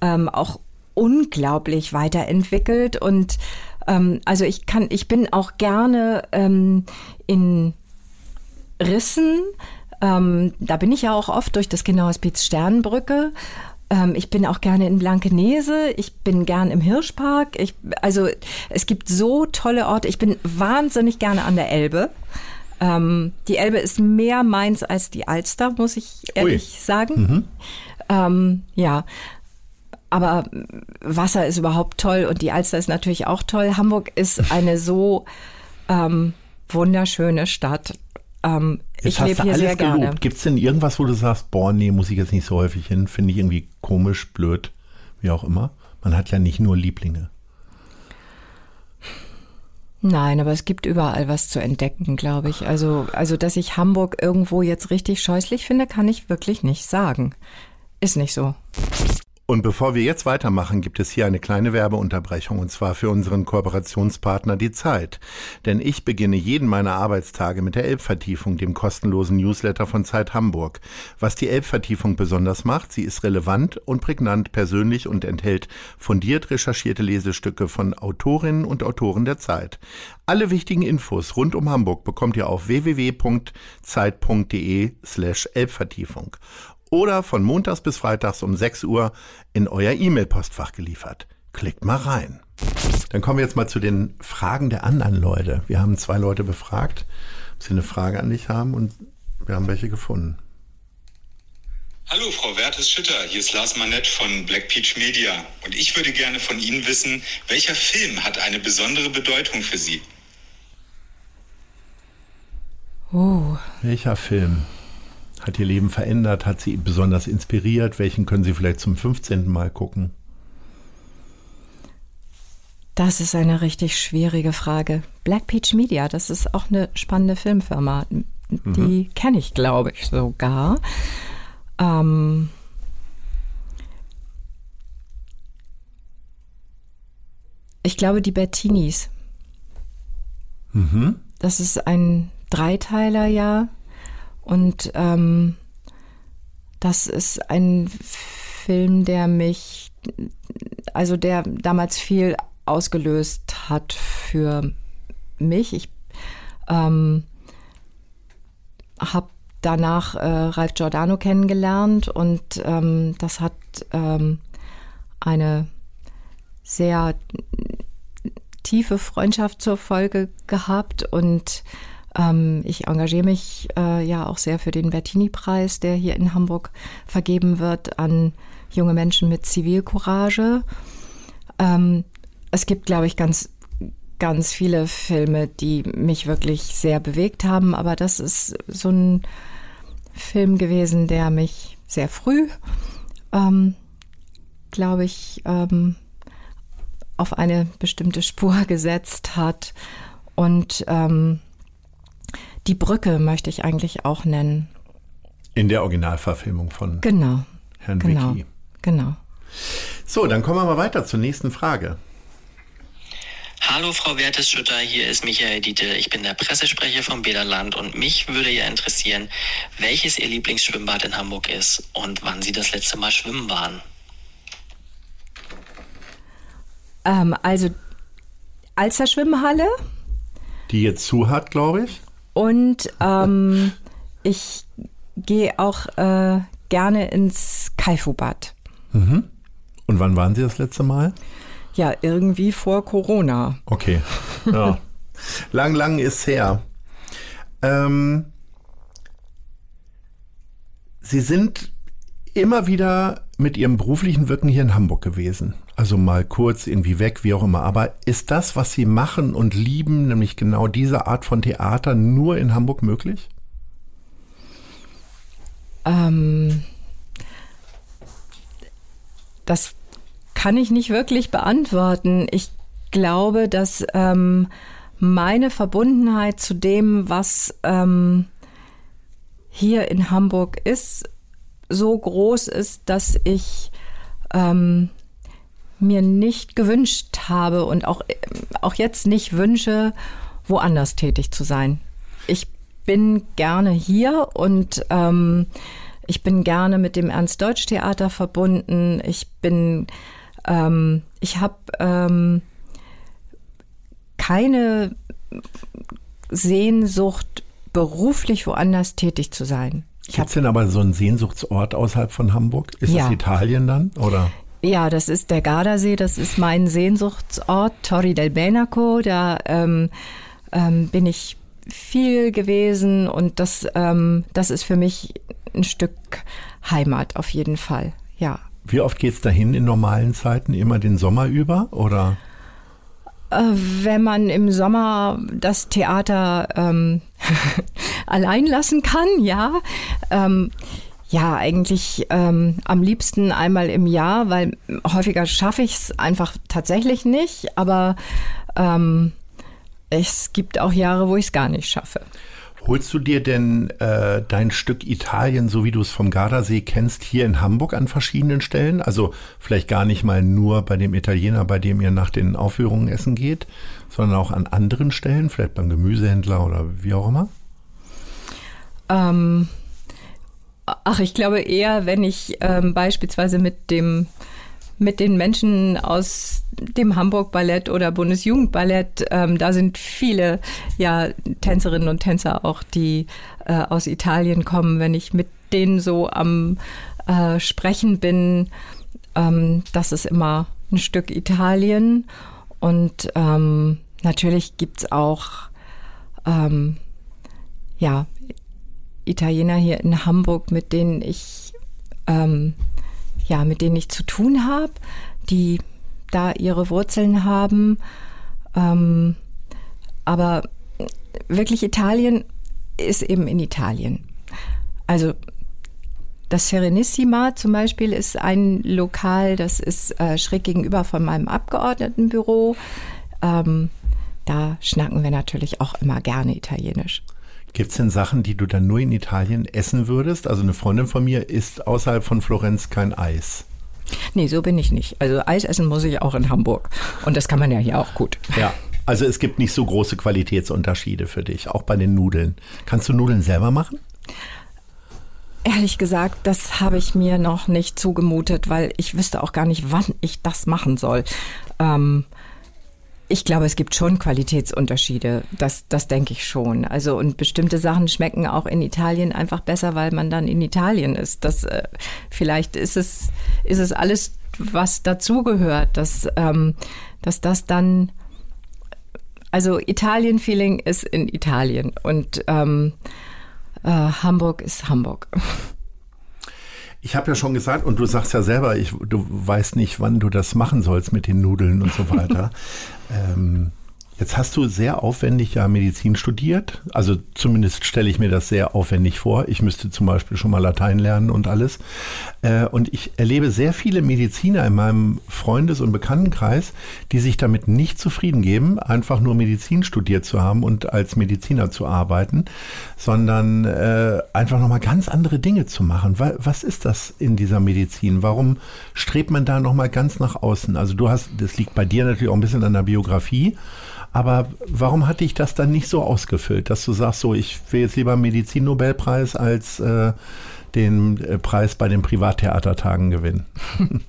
ähm, auch unglaublich weiterentwickelt und ähm, also ich kann, ich bin auch gerne ähm, in Rissen, ähm, da bin ich ja auch oft durch das Kinderhospiz Sternbrücke. Ähm, ich bin auch gerne in Blankenese. Ich bin gern im Hirschpark. Ich, also es gibt so tolle Orte. Ich bin wahnsinnig gerne an der Elbe. Ähm, die Elbe ist mehr meins als die Alster, muss ich ehrlich Ui. sagen. Mhm. Ähm, ja. Aber Wasser ist überhaupt toll und die Alster ist natürlich auch toll. Hamburg ist eine so ähm, wunderschöne Stadt. Ähm, ich lebe hier sehr gelobt. gerne. Gibt es denn irgendwas, wo du sagst, boah, nee, muss ich jetzt nicht so häufig hin? Finde ich irgendwie komisch, blöd, wie auch immer. Man hat ja nicht nur Lieblinge. Nein, aber es gibt überall was zu entdecken, glaube ich. Also, also, dass ich Hamburg irgendwo jetzt richtig scheußlich finde, kann ich wirklich nicht sagen. Ist nicht so. Und bevor wir jetzt weitermachen, gibt es hier eine kleine Werbeunterbrechung und zwar für unseren Kooperationspartner Die Zeit. Denn ich beginne jeden meiner Arbeitstage mit der Elbvertiefung, dem kostenlosen Newsletter von Zeit Hamburg. Was die Elbvertiefung besonders macht, sie ist relevant und prägnant persönlich und enthält fundiert recherchierte Lesestücke von Autorinnen und Autoren der Zeit. Alle wichtigen Infos rund um Hamburg bekommt ihr auf www.zeit.de slash Elbvertiefung oder von montags bis freitags um 6 Uhr in euer E-Mail-Postfach geliefert. Klickt mal rein. Dann kommen wir jetzt mal zu den Fragen der anderen Leute. Wir haben zwei Leute befragt, ob sie eine Frage an dich haben und wir haben welche gefunden. Hallo, Frau Wertes-Schütter, hier ist Lars Manett von Black Peach Media und ich würde gerne von Ihnen wissen, welcher Film hat eine besondere Bedeutung für Sie? Oh. Welcher Film? Hat ihr Leben verändert, hat sie besonders inspiriert? Welchen können Sie vielleicht zum 15. Mal gucken? Das ist eine richtig schwierige Frage. Black Peach Media, das ist auch eine spannende Filmfirma. Die mhm. kenne ich, glaube ich, sogar. Ähm ich glaube, die Bettinis. Mhm. Das ist ein Dreiteiler, ja. Und ähm, das ist ein Film, der mich, also der damals viel ausgelöst hat für mich. Ich ähm, habe danach äh, Ralf Giordano kennengelernt und ähm, das hat ähm, eine sehr tiefe Freundschaft zur Folge gehabt und Ähm, ich engagiere mich äh, ja auch sehr für den Bertini-Preis, der hier in Hamburg vergeben wird an junge Menschen mit Zivilcourage. Ähm, es gibt, glaube ich, ganz ganz viele Filme, die mich wirklich sehr bewegt haben, aber das ist so ein Film gewesen, der mich sehr früh, ähm, glaube ich, ähm, auf eine bestimmte Spur gesetzt hat. Und ähm, die Brücke möchte ich eigentlich auch nennen. In der Originalverfilmung von genau, Herrn genau, Vicky. Genau. So, dann kommen wir mal weiter zur nächsten Frage. Hallo Frau Wertes-Schütter, hier ist Michael Diete. Ich bin der Pressesprecher vom Bäderland und mich würde ja interessieren, welches Ihr Lieblingsschwimmbad in Hamburg ist und wann Sie das letzte Mal schwimmen waren. Ähm, also Alster Schwimmhalle Die jetzt zu hat, glaube ich. Und ähm, ich gehe auch äh, gerne ins Kaifu-Bad. Und wann waren Sie das letzte Mal? Ja, irgendwie vor Corona. Okay. Ja. lang, lang ist her. Ähm, Sie sind immer wieder mit Ihrem beruflichen Wirken hier in Hamburg gewesen. Also mal kurz irgendwie weg, wie auch immer. Aber ist das, was Sie machen und lieben, nämlich genau diese Art von Theater, nur in Hamburg möglich? Ähm, das kann ich nicht wirklich beantworten. Ich glaube, dass ähm, meine Verbundenheit zu dem, was ähm, hier in Hamburg ist, so groß ist, dass ich ähm, mir nicht gewünscht habe und auch, auch jetzt nicht wünsche, woanders tätig zu sein. Ich bin gerne hier und ähm, ich bin gerne mit dem Ernst-Deutsch-Theater verbunden. Ich bin, ähm, ich habe ähm, keine Sehnsucht, beruflich woanders tätig zu sein. Ich Gibt es denn aber so einen Sehnsuchtsort außerhalb von Hamburg? Ist Ja. das Italien dann? Oder? Ja, das ist der Gardasee, das ist mein Sehnsuchtsort, Torri del Benaco. Da ähm, ähm, bin ich viel gewesen und das, ähm, das ist für mich ein Stück Heimat auf jeden Fall. Ja. Wie oft geht's dahin in normalen Zeiten? Immer den Sommer über? Oder? Äh, wenn man im Sommer das Theater ähm, allein lassen kann, ja. Ähm, ja, eigentlich ähm, am liebsten einmal im Jahr, weil häufiger schaffe ich es einfach tatsächlich nicht. Aber ähm, es gibt auch Jahre, wo ich es gar nicht schaffe. Holst du dir denn äh, dein Stück Italien, so wie du es vom Gardasee kennst, hier in Hamburg an verschiedenen Stellen? Also vielleicht gar nicht mal nur bei dem Italiener, bei dem ihr nach den Aufführungen essen geht, sondern auch an anderen Stellen, vielleicht beim Gemüsehändler oder wie auch immer? Ähm, ach, ich glaube eher, wenn ich ähm, beispielsweise mit dem mit den Menschen aus dem Hamburg Ballett oder Bundesjugendballett, ähm, da sind viele ja Tänzerinnen und Tänzer auch, die äh, aus Italien kommen. Wenn ich mit denen so am äh, Sprechen bin, ähm, das ist immer ein Stück Italien. Und ähm, natürlich gibt's auch ähm, ja, Italiener hier in Hamburg, mit denen ich ähm, ja, mit denen ich zu tun habe, die da ihre Wurzeln haben. Ähm, aber wirklich Italien ist eben in Italien. Also das Serenissima zum Beispiel ist ein Lokal, das ist äh, schräg gegenüber von meinem Abgeordnetenbüro. Ähm, da schnacken wir natürlich auch immer gerne Italienisch. Gibt es denn Sachen, die du dann nur in Italien essen würdest? Also eine Freundin von mir isst außerhalb von Florenz kein Eis. Nee, so bin ich nicht. Also Eis essen muss ich auch in Hamburg. Und das kann man ja hier auch gut. Ja. Also es gibt nicht so große Qualitätsunterschiede für dich, auch bei den Nudeln. Kannst du Nudeln selber machen? Ehrlich gesagt, das habe ich mir noch nicht zugemutet, weil ich wüsste auch gar nicht, wann ich das machen soll. Ähm, ich glaube, es gibt schon Qualitätsunterschiede. Das, das denke ich schon. Also, und bestimmte Sachen schmecken auch in Italien einfach besser, weil man dann in Italien ist. Das, äh, vielleicht ist es, ist es alles, was dazugehört, dass, ähm, dass das dann Also Italien-Feeling ist in Italien und ähm, äh, Hamburg ist Hamburg. Ich habe ja schon gesagt, und du sagst ja selber, ich, du weißt nicht, wann du das machen sollst mit den Nudeln und so weiter. ähm, Jetzt hast du sehr aufwendig ja Medizin studiert. Also zumindest stelle ich mir das sehr aufwendig vor. Ich müsste zum Beispiel schon mal Latein lernen und alles. Äh, und ich erlebe sehr viele Mediziner in meinem Freundes- und Bekanntenkreis, die sich damit nicht zufrieden geben, einfach nur Medizin studiert zu haben und als Mediziner zu arbeiten, sondern äh, einfach nochmal ganz andere Dinge zu machen. Was ist das in dieser Medizin? Warum strebt man da nochmal ganz nach außen? Also du hast, das liegt bei dir natürlich auch ein bisschen an der Biografie. Aber warum hat dich das dann nicht so ausgefüllt, dass du sagst, so, ich will jetzt lieber Medizin-Nobelpreis als äh, den äh, Preis bei den Privattheatertagen gewinnen?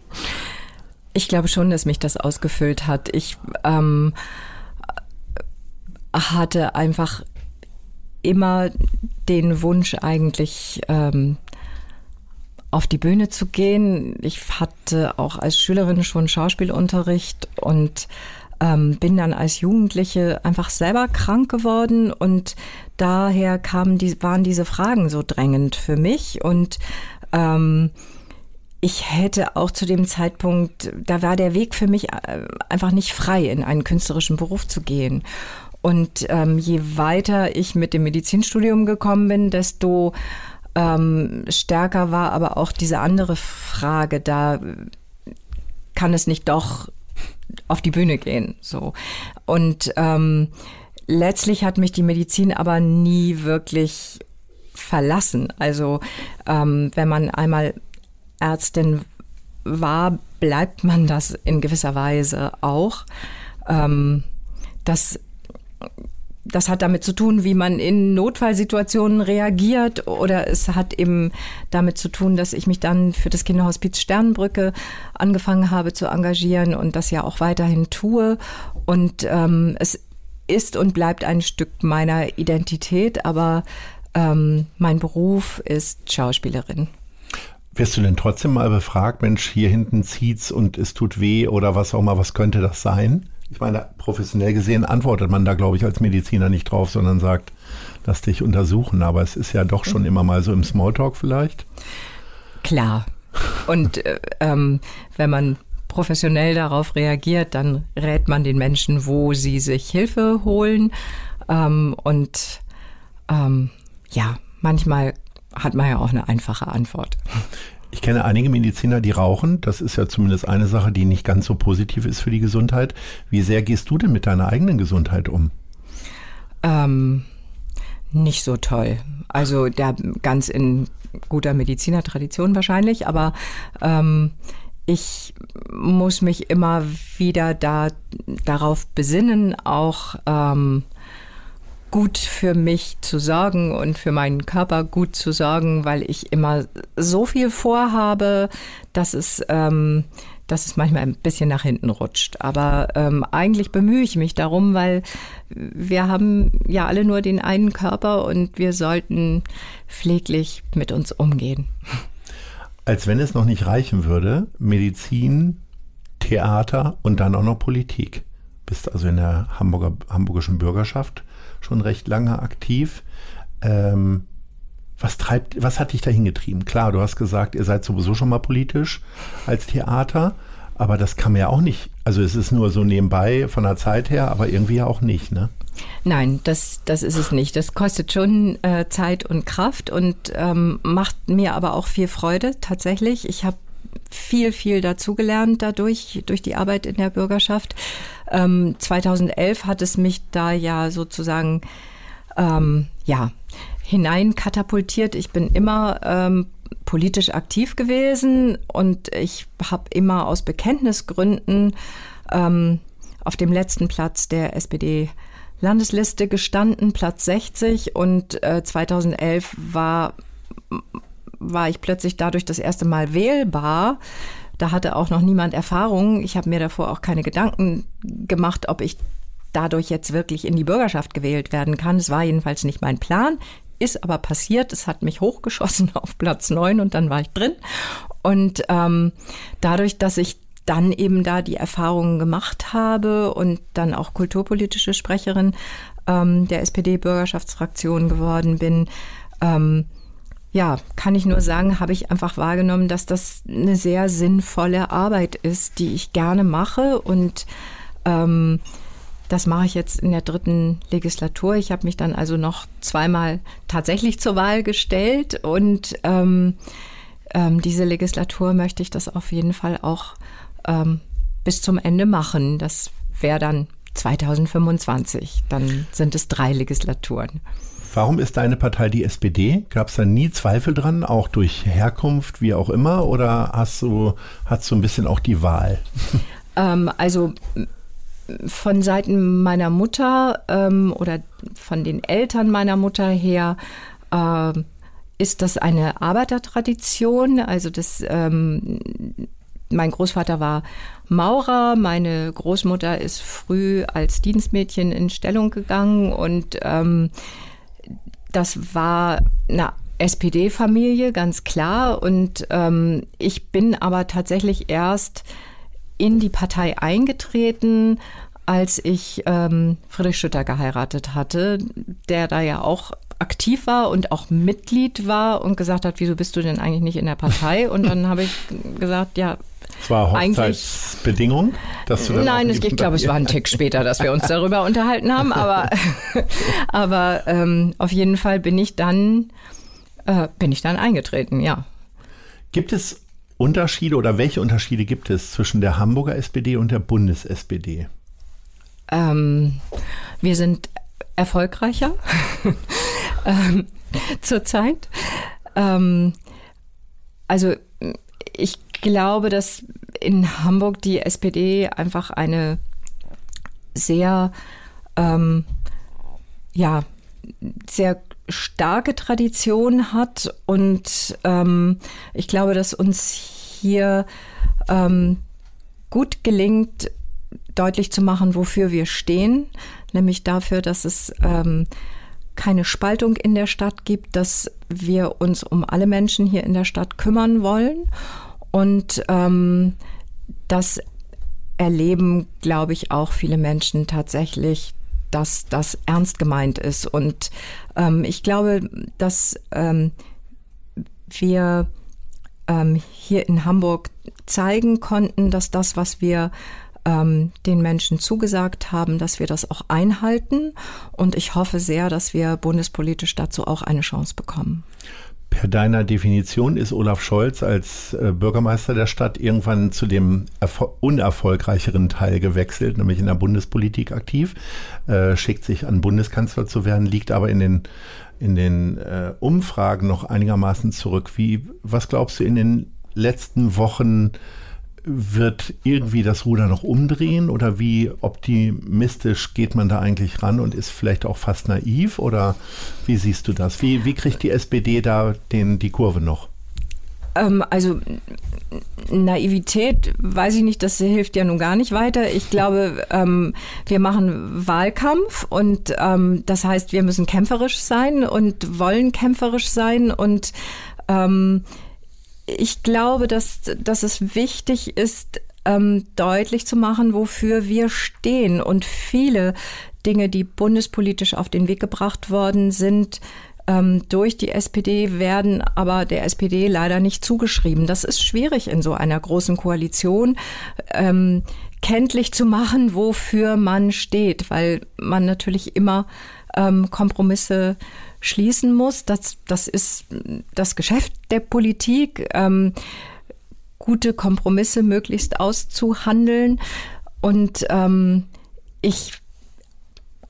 Ich glaube schon, dass mich das ausgefüllt hat. Ich ähm, hatte einfach immer den Wunsch eigentlich ähm, auf die Bühne zu gehen. Ich hatte auch als Schülerin schon Schauspielunterricht und ähm, bin dann als Jugendliche einfach selber krank geworden und daher kamen die, waren diese Fragen so drängend für mich und ähm, ich hätte auch zu dem Zeitpunkt, da war der Weg für mich äh, einfach nicht frei, in einen künstlerischen Beruf zu gehen. Und ähm, je weiter ich mit dem Medizinstudium gekommen bin, desto ähm, stärker war aber auch diese andere Frage, da kann es nicht doch auf die Bühne gehen. So. Und ähm, letztlich hat mich die Medizin aber nie wirklich verlassen. Also ähm, wenn man einmal Ärztin war, bleibt man das in gewisser Weise auch. Ähm, das das hat damit zu tun, wie man in Notfallsituationen reagiert oder es hat eben damit zu tun, dass ich mich dann für das Kinderhospiz Sternbrücke angefangen habe zu engagieren und das ja auch weiterhin tue. Und ähm, es ist und bleibt ein Stück meiner Identität, aber ähm, mein Beruf ist Schauspielerin. Wirst du denn trotzdem mal befragt, Mensch, hier hinten zieht's und es tut weh oder was auch immer, was könnte das sein? Ich meine, professionell gesehen antwortet man da, glaube ich, als Mediziner nicht drauf, sondern sagt, lass dich untersuchen. Aber es ist ja doch schon immer mal so im Smalltalk vielleicht. Klar. Und äh, ähm, wenn man professionell darauf reagiert, dann rät man den Menschen, wo sie sich Hilfe holen. Ähm, und ähm, ja, manchmal hat man ja auch eine einfache Antwort. Ich kenne einige Mediziner, die rauchen. Das ist ja zumindest eine Sache, die nicht ganz so positiv ist für die Gesundheit. Wie sehr gehst du denn mit deiner eigenen Gesundheit um? Ähm, nicht so toll. Also der ganz in guter Medizinertradition wahrscheinlich, aber ähm, ich muss mich immer wieder da darauf besinnen, auch ähm, gut für mich zu sorgen und für meinen Körper gut zu sorgen, weil ich immer so viel vorhabe, dass es, ähm, dass es manchmal ein bisschen nach hinten rutscht. Aber ähm, eigentlich bemühe ich mich darum, weil wir haben ja alle nur den einen Körper und wir sollten pfleglich mit uns umgehen. Als wenn es noch nicht reichen würde, Medizin, Theater und dann auch noch Politik. Bist also in der Hamburger, hamburgischen Bürgerschaft schon recht lange aktiv. Ähm, was treibt, was hat dich dahin getrieben? Klar, du hast gesagt, ihr seid sowieso schon mal politisch als Theater, aber das kann man ja auch nicht. Also es ist nur so nebenbei von der Zeit her, aber irgendwie ja auch nicht, ne? Nein, das, das ist es nicht. Das kostet schon äh, Zeit und Kraft und ähm, macht mir aber auch viel Freude tatsächlich. Ich habe viel, viel dazugelernt dadurch, durch die Arbeit in der Bürgerschaft. Ähm, 2011 hat es mich da ja sozusagen, ähm, ja, hineinkatapultiert. Ich bin immer ähm, politisch aktiv gewesen und ich habe immer aus Bekenntnisgründen ähm, auf dem letzten Platz der SPD Landesliste gestanden, Platz 60 und äh, 2011 war war ich plötzlich dadurch das erste Mal wählbar. Da hatte auch noch niemand Erfahrung. Ich habe mir davor auch keine Gedanken gemacht, ob ich dadurch jetzt wirklich in die Bürgerschaft gewählt werden kann. Es war jedenfalls nicht mein Plan, ist aber passiert. Es hat mich hochgeschossen auf Platz neun und dann war ich drin. Und ähm, dadurch, dass ich dann eben da die Erfahrungen gemacht habe und dann auch kulturpolitische Sprecherin ähm, der SPD-Bürgerschaftsfraktion geworden bin, ähm, ja, kann ich nur sagen, habe ich einfach wahrgenommen, dass das eine sehr sinnvolle Arbeit ist, die ich gerne mache und ähm, das mache ich jetzt in der dritten Legislatur. Ich habe mich dann also noch zweimal tatsächlich zur Wahl gestellt und ähm, ähm, diese Legislatur möchte ich das auf jeden Fall auch ähm, bis zum Ende machen. Das wäre dann 2025. Dann sind es drei Legislaturen. Warum ist deine Partei die SPD? Gab es da nie Zweifel dran, auch durch Herkunft, wie auch immer? Oder hast du, hast du ein bisschen auch die Wahl? Ähm, also von Seiten meiner Mutter ähm, oder von den Eltern meiner Mutter her äh, ist das eine Arbeitertradition. Also das, ähm, mein Großvater war Maurer, meine Großmutter ist früh als Dienstmädchen in Stellung gegangen und ähm, das war eine SPD-Familie, ganz klar. Und ähm, ich bin aber tatsächlich erst in die Partei eingetreten, als ich ähm, Friedrich Schütter geheiratet hatte, der da ja auch aktiv war und auch Mitglied war und gesagt hat, wieso bist du denn eigentlich nicht in der Partei? Und dann habe ich gesagt, ja. Es war Hochzeitsbedingung, dass du Nein, ich glaube, es war ein Tick später, dass wir uns darüber unterhalten haben, aber, aber ähm, auf jeden Fall bin ich dann, äh, bin ich dann eingetreten, ja. Gibt es Unterschiede oder welche Unterschiede gibt es zwischen der Hamburger SPD und der Bundes-SPD? Ähm, wir sind erfolgreicher ähm, zurzeit. Ähm, also ich glaube, dass in Hamburg die SPD einfach eine sehr, ähm, ja, sehr starke Tradition hat und ähm, ich glaube, dass uns hier ähm, gut gelingt, deutlich zu machen, wofür wir stehen, nämlich dafür, dass es ähm, keine Spaltung in der Stadt gibt, dass wir uns um alle Menschen hier in der Stadt kümmern wollen und ähm, das erleben, glaube ich, auch viele Menschen tatsächlich dass das ernst gemeint ist. Und ähm, ich glaube, dass ähm, wir ähm, hier in Hamburg zeigen konnten, dass das, was wir ähm, den Menschen zugesagt haben, dass wir das auch einhalten. Und ich hoffe sehr, dass wir bundespolitisch dazu auch eine Chance bekommen. Per deiner Definition ist Olaf Scholz als äh, Bürgermeister der Stadt irgendwann zu dem unerfolgreicheren Teil gewechselt, nämlich in der Bundespolitik aktiv, äh, schickt sich an Bundeskanzler zu werden, liegt aber in den, in den äh, Umfragen noch einigermaßen zurück. Wie, was glaubst du in den letzten Wochen? Wird irgendwie das Ruder noch umdrehen oder wie optimistisch geht man da eigentlich ran und ist vielleicht auch fast naiv oder wie siehst du das? Wie, wie kriegt die SPD da den, die Kurve noch? Ähm, also Naivität, weiß ich nicht, das hilft ja nun gar nicht weiter. Ich glaube, ähm, wir machen Wahlkampf und ähm, das heißt, wir müssen kämpferisch sein und wollen kämpferisch sein und ähm, ich glaube, dass, dass es wichtig ist, ähm, deutlich zu machen, wofür wir stehen. Und viele Dinge, die bundespolitisch auf den Weg gebracht worden sind, ähm, durch die SPD werden aber der SPD leider nicht zugeschrieben. Das ist schwierig in so einer großen Koalition. Ähm, kenntlich zu machen, wofür man steht, weil man natürlich immer ähm, Kompromisse schließen muss. Das, das ist das Geschäft der Politik, ähm, gute Kompromisse möglichst auszuhandeln. Und ähm, ich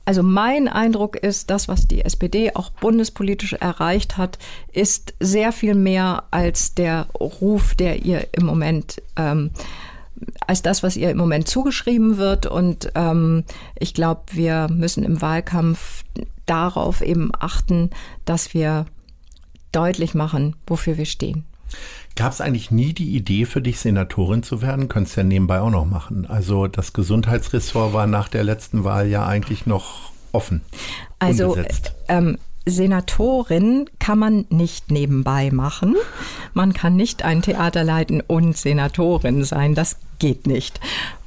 also mein Eindruck ist, das, was die SPD auch bundespolitisch erreicht hat, ist sehr viel mehr als der Ruf, der ihr im Moment ähm, als das, was ihr im Moment zugeschrieben wird. Und ähm, ich glaube, wir müssen im Wahlkampf darauf eben achten, dass wir deutlich machen, wofür wir stehen. Gab es eigentlich nie die Idee für dich, Senatorin zu werden? Könntest du ja nebenbei auch noch machen. Also das Gesundheitsressort war nach der letzten Wahl ja eigentlich noch offen. Also ähm, Senatorin kann man nicht nebenbei machen. Man kann nicht ein Theater leiten und Senatorin sein. Das geht nicht.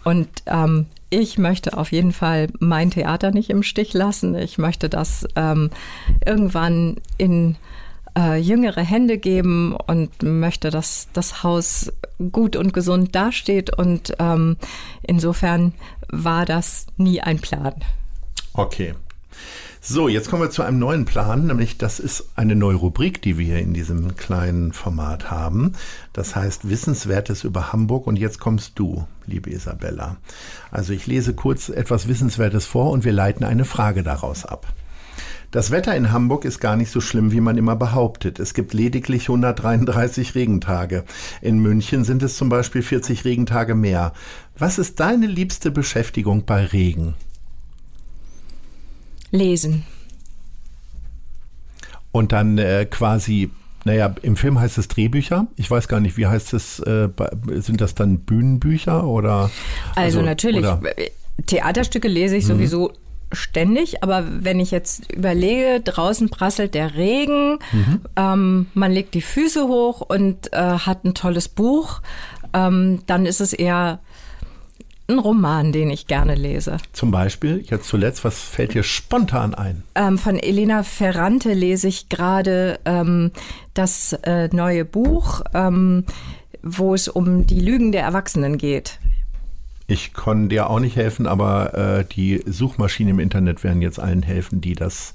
Und ähm, ich möchte auf jeden Fall mein Theater nicht im Stich lassen. Ich möchte das ähm, irgendwann in äh, jüngere Hände geben und möchte, dass das Haus gut und gesund dasteht. Und ähm, insofern war das nie ein Plan. Okay. So, jetzt kommen wir zu einem neuen Plan, nämlich das ist eine neue Rubrik, die wir in diesem kleinen Format haben. Das heißt Wissenswertes über Hamburg und jetzt kommst du, liebe Isabella. Also ich lese kurz etwas Wissenswertes vor und wir leiten eine Frage daraus ab. Das Wetter in Hamburg ist gar nicht so schlimm, wie man immer behauptet. Es gibt lediglich 133 Regentage. In München sind es zum Beispiel 40 Regentage mehr. Was ist deine liebste Beschäftigung bei Regen? Lesen. Und dann äh, quasi, naja, im Film heißt es Drehbücher. Ich weiß gar nicht, wie heißt es, äh, sind das dann Bühnenbücher oder? Also, also natürlich, oder? Theaterstücke lese ich mhm. sowieso ständig, aber wenn ich jetzt überlege, draußen prasselt der Regen, mhm. ähm, man legt die Füße hoch und äh, hat ein tolles Buch, ähm, dann ist es eher ein Roman, den ich gerne lese. Zum Beispiel, jetzt zuletzt, was fällt dir spontan ein? Ähm, von Elena Ferrante lese ich gerade ähm, das äh, neue Buch, ähm, wo es um die Lügen der Erwachsenen geht. Ich kann dir auch nicht helfen, aber äh, die Suchmaschinen im Internet werden jetzt allen helfen, die das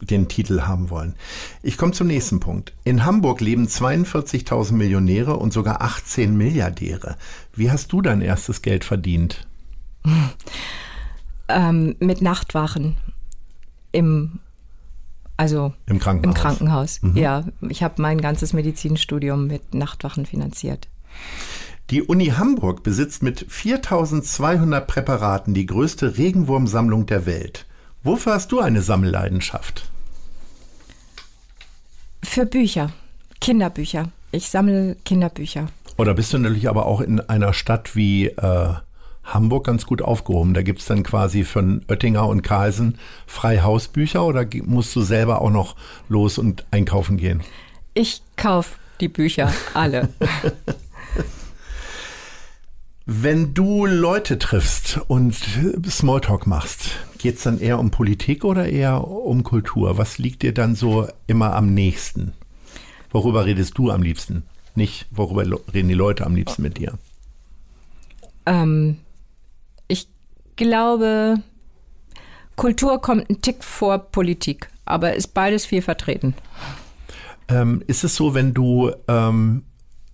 den Titel haben wollen. Ich komme zum nächsten Punkt. In Hamburg leben 42.000 Millionäre und sogar 18 Milliardäre. Wie hast du dein erstes Geld verdient? Ähm, mit Nachtwachen im also im Krankenhaus. Im Krankenhaus. Mhm. Ja, ich habe mein ganzes Medizinstudium mit Nachtwachen finanziert. Die Uni Hamburg besitzt mit 4200 Präparaten die größte Regenwurmsammlung der Welt. Wofür hast du eine Sammelleidenschaft? Für Bücher, Kinderbücher. Ich sammle Kinderbücher. Oder bist du natürlich aber auch in einer Stadt wie äh, Hamburg ganz gut aufgehoben? Da gibt es dann quasi von Oettinger und Carlsen frei Hausbücher oder musst du selber auch noch los und einkaufen gehen? Ich kaufe die Bücher alle. Wenn du Leute triffst und Smalltalk machst, geht es dann eher um Politik oder eher um Kultur? Was liegt dir dann so immer am nächsten? Worüber redest du am liebsten? Nicht, worüber reden die Leute am liebsten mit dir? Ähm, ich glaube, Kultur kommt ein Tick vor Politik, aber ist beides viel vertreten. Ähm, ist es so, wenn du ähm,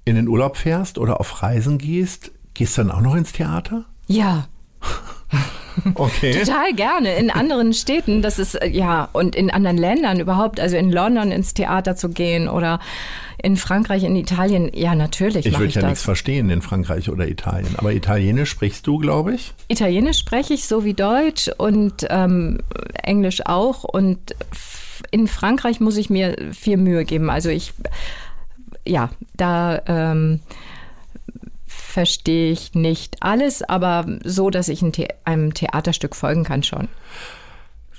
in den Urlaub fährst oder auf Reisen gehst, Gehst du dann auch noch ins Theater? Ja. Okay. Total gerne. In anderen Städten, das ist, äh, ja, und in anderen Ländern überhaupt, also in London ins Theater zu gehen oder in Frankreich, in Italien, ja, natürlich. Ich würde ja das. nichts verstehen in Frankreich oder Italien. Aber Italienisch sprichst du, glaube ich? Italienisch spreche ich so wie Deutsch und ähm, Englisch auch. Und in Frankreich muss ich mir viel Mühe geben. Also ich, ja, da. Ähm, verstehe ich nicht alles, aber so, dass ich ein The einem Theaterstück folgen kann schon.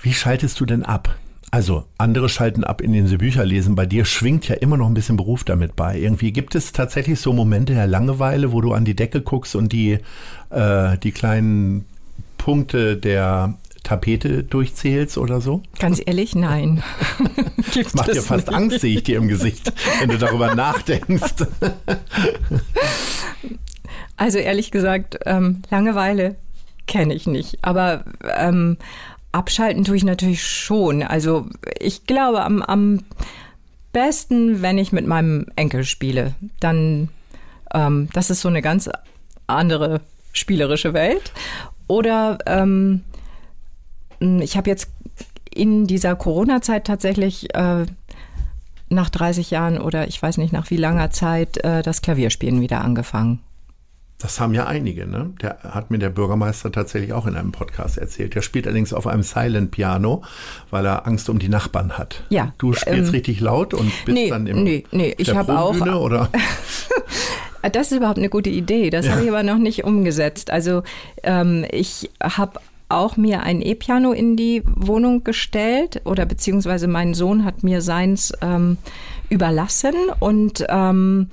Wie schaltest du denn ab? Also, andere schalten ab, indem sie Bücher lesen. Bei dir schwingt ja immer noch ein bisschen Beruf damit bei. Irgendwie gibt es tatsächlich so Momente der Langeweile, wo du an die Decke guckst und die, äh, die kleinen Punkte der Tapete durchzählst oder so? Ganz ehrlich, nein. das macht dir fast nicht. Angst, sehe ich dir im Gesicht, wenn du darüber nachdenkst. Also ehrlich gesagt, ähm, Langeweile kenne ich nicht. Aber ähm, abschalten tue ich natürlich schon. Also ich glaube am, am besten, wenn ich mit meinem Enkel spiele. Dann, ähm, das ist so eine ganz andere spielerische Welt. Oder ähm, ich habe jetzt in dieser Corona-Zeit tatsächlich äh, nach 30 Jahren oder ich weiß nicht nach wie langer Zeit äh, das Klavierspielen wieder angefangen. Das haben ja einige, ne? Der hat mir der Bürgermeister tatsächlich auch in einem Podcast erzählt. Der spielt allerdings auf einem Silent Piano, weil er Angst um die Nachbarn hat. Ja. Du spielst ähm, richtig laut und bist nee, dann im Nee, nee, ich habe auch oder Das ist überhaupt eine gute Idee. Das ja. habe ich aber noch nicht umgesetzt. Also ähm, ich habe auch mir ein E-Piano in die Wohnung gestellt oder beziehungsweise mein Sohn hat mir seins ähm, überlassen und ähm,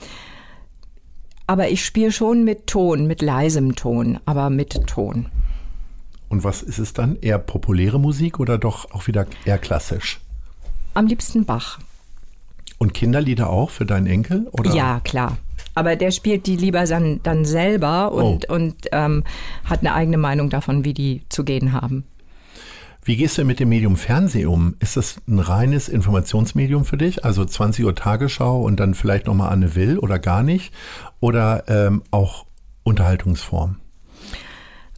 aber ich spiele schon mit Ton, mit leisem Ton, aber mit Ton. Und was ist es dann? Eher populäre Musik oder doch auch wieder eher klassisch? Am liebsten Bach. Und Kinderlieder auch für deinen Enkel? Oder? Ja, klar. Aber der spielt die lieber dann, dann selber und, oh. und ähm, hat eine eigene Meinung davon, wie die zu gehen haben. Wie gehst du mit dem Medium Fernsehen um? Ist das ein reines Informationsmedium für dich? Also 20 Uhr Tagesschau und dann vielleicht nochmal Anne Will oder gar nicht? Oder ähm, auch Unterhaltungsform?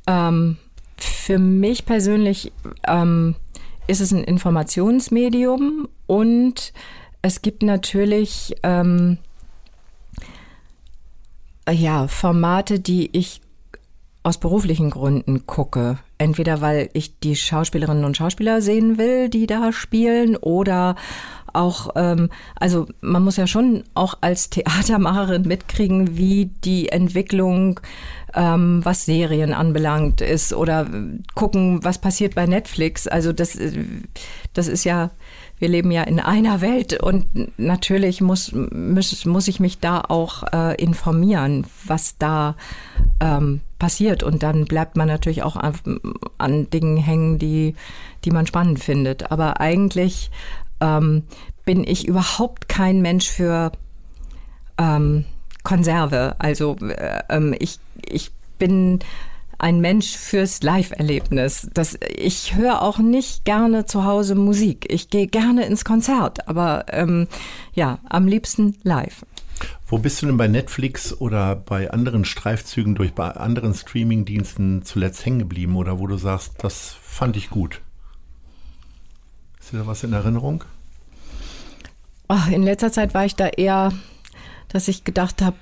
Ähm, für mich persönlich ähm, ist es ein Informationsmedium und es gibt natürlich ähm, ja, Formate, die ich aus beruflichen Gründen gucke. Entweder weil ich die Schauspielerinnen und Schauspieler sehen will, die da spielen, oder auch, ähm, also man muss ja schon auch als Theatermacherin mitkriegen, wie die Entwicklung, ähm, was Serien anbelangt, ist, oder gucken, was passiert bei Netflix. Also das, das ist ja wir leben ja in einer Welt und natürlich muss, muss, muss ich mich da auch äh, informieren, was da ähm, passiert. Und dann bleibt man natürlich auch an, an Dingen hängen, die, die man spannend findet. Aber eigentlich ähm, bin ich überhaupt kein Mensch für ähm, Konserve. Also äh, ähm, ich, ich bin ein Mensch fürs Live-Erlebnis. Das, ich höre auch nicht gerne zu Hause Musik. Ich gehe gerne ins Konzert, aber ähm, ja, am liebsten live. Wo bist du denn bei Netflix oder bei anderen Streifzügen durch bei anderen Streamingdiensten zuletzt hängen geblieben oder wo du sagst, das fand ich gut? Ist dir da was in Erinnerung? Ach, in letzter Zeit war ich da eher dass ich gedacht habe,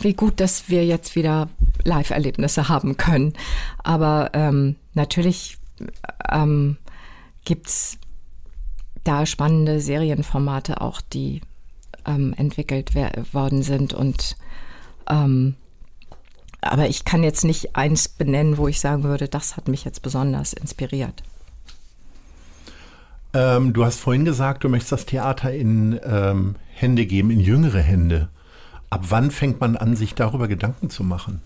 wie gut, dass wir jetzt wieder Live-Erlebnisse haben können. Aber ähm, natürlich ähm, gibt es da spannende Serienformate auch, die ähm, entwickelt worden sind. Und ähm, aber ich kann jetzt nicht eins benennen, wo ich sagen würde, das hat mich jetzt besonders inspiriert. Ähm, du hast vorhin gesagt, du möchtest das Theater in ähm, Hände geben, in jüngere Hände. Ab wann fängt man an, sich darüber Gedanken zu machen?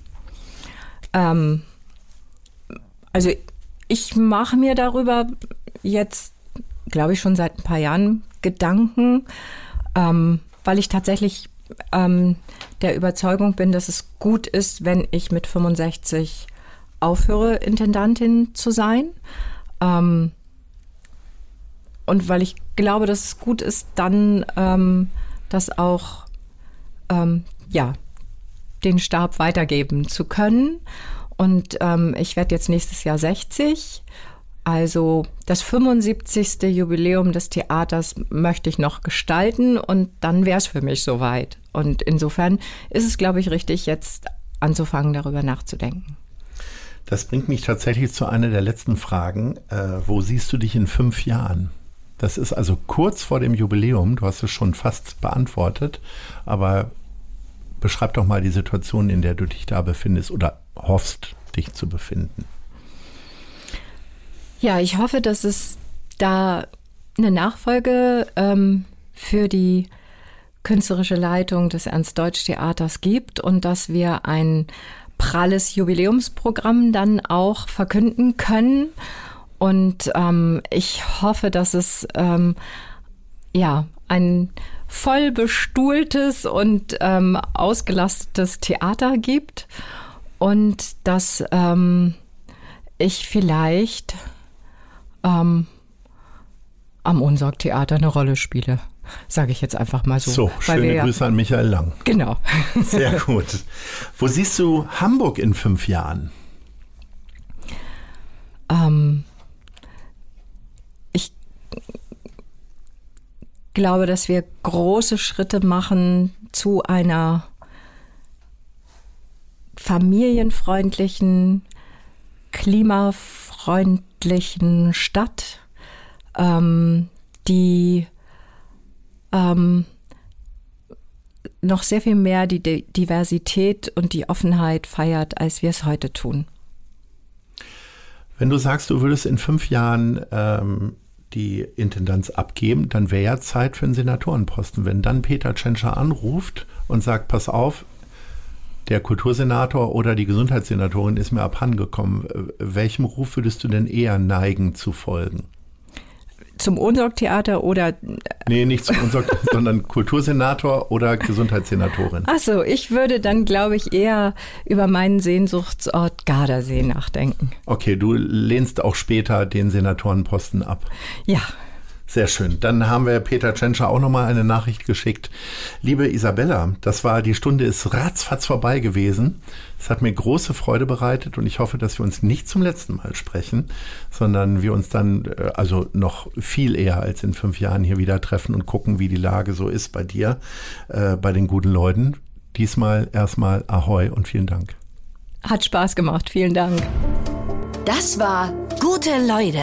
Ähm, also ich mache mir darüber jetzt, glaube ich, schon seit ein paar Jahren Gedanken, ähm, weil ich tatsächlich ähm, der Überzeugung bin, dass es gut ist, wenn ich mit 65 aufhöre, Intendantin zu sein. Ähm, und weil ich glaube, dass es gut ist, dann ähm, das auch ähm, ja, den Stab weitergeben zu können. Und ähm, ich werde jetzt nächstes Jahr 60. Also das 75. Jubiläum des Theaters möchte ich noch gestalten und dann wäre es für mich soweit. Und insofern ist es, glaube ich, richtig, jetzt anzufangen, darüber nachzudenken. Das bringt mich tatsächlich zu einer der letzten Fragen. Äh, wo siehst du dich in fünf Jahren? Das ist also kurz vor dem Jubiläum. Du hast es schon fast beantwortet. Aber beschreib doch mal die Situation, in der du dich da befindest oder hoffst, dich zu befinden. Ja, ich hoffe, dass es da eine Nachfolge ähm, für die künstlerische Leitung des Ernst-Deutsch-Theaters gibt und dass wir ein pralles Jubiläumsprogramm dann auch verkünden können. Und ähm, ich hoffe, dass es ähm, ja ein voll bestuhltes und ähm, ausgelastetes Theater gibt und dass ähm, ich vielleicht ähm, am Unsorg-Theater eine Rolle spiele. Sage ich jetzt einfach mal so. So, schöne Grüße ja, an Michael Lang. Genau. Sehr gut. Wo siehst du Hamburg in fünf Jahren? Ähm, glaube, dass wir große Schritte machen zu einer familienfreundlichen, klimafreundlichen Stadt, ähm, die ähm, noch sehr viel mehr die Diversität und die Offenheit feiert, als wir es heute tun. Wenn du sagst, du würdest in fünf Jahren ähm, die Intendanz abgeben, dann wäre ja Zeit für einen Senatorenposten. Wenn dann Peter Tschentscher anruft und sagt, pass auf, der Kultursenator oder die Gesundheitssenatorin ist mir abhandengekommen, welchem Ruf würdest du denn eher neigen zu folgen? Zum Unsorg-Theater oder. Nee, nicht zum Unsorg, sondern Kultursenator oder Gesundheitssenatorin. Achso, ich würde dann, glaube ich, eher über meinen Sehnsuchtsort Gardasee nachdenken. Okay, du lehnst auch später den Senatorenposten ab. Ja. Sehr schön. Dann haben wir Peter Tschentscher auch nochmal eine Nachricht geschickt. Liebe Isabella, das war, die Stunde ist ratzfatz vorbei gewesen. Es hat mir große Freude bereitet und ich hoffe, dass wir uns nicht zum letzten Mal sprechen, sondern wir uns dann, äh, also noch viel eher als in fünf Jahren hier wieder treffen und gucken, wie die Lage so ist bei dir, äh, bei den guten Leuten. Diesmal erstmal Ahoi und vielen Dank. Hat Spaß gemacht. Vielen Dank. Das war Gute Leute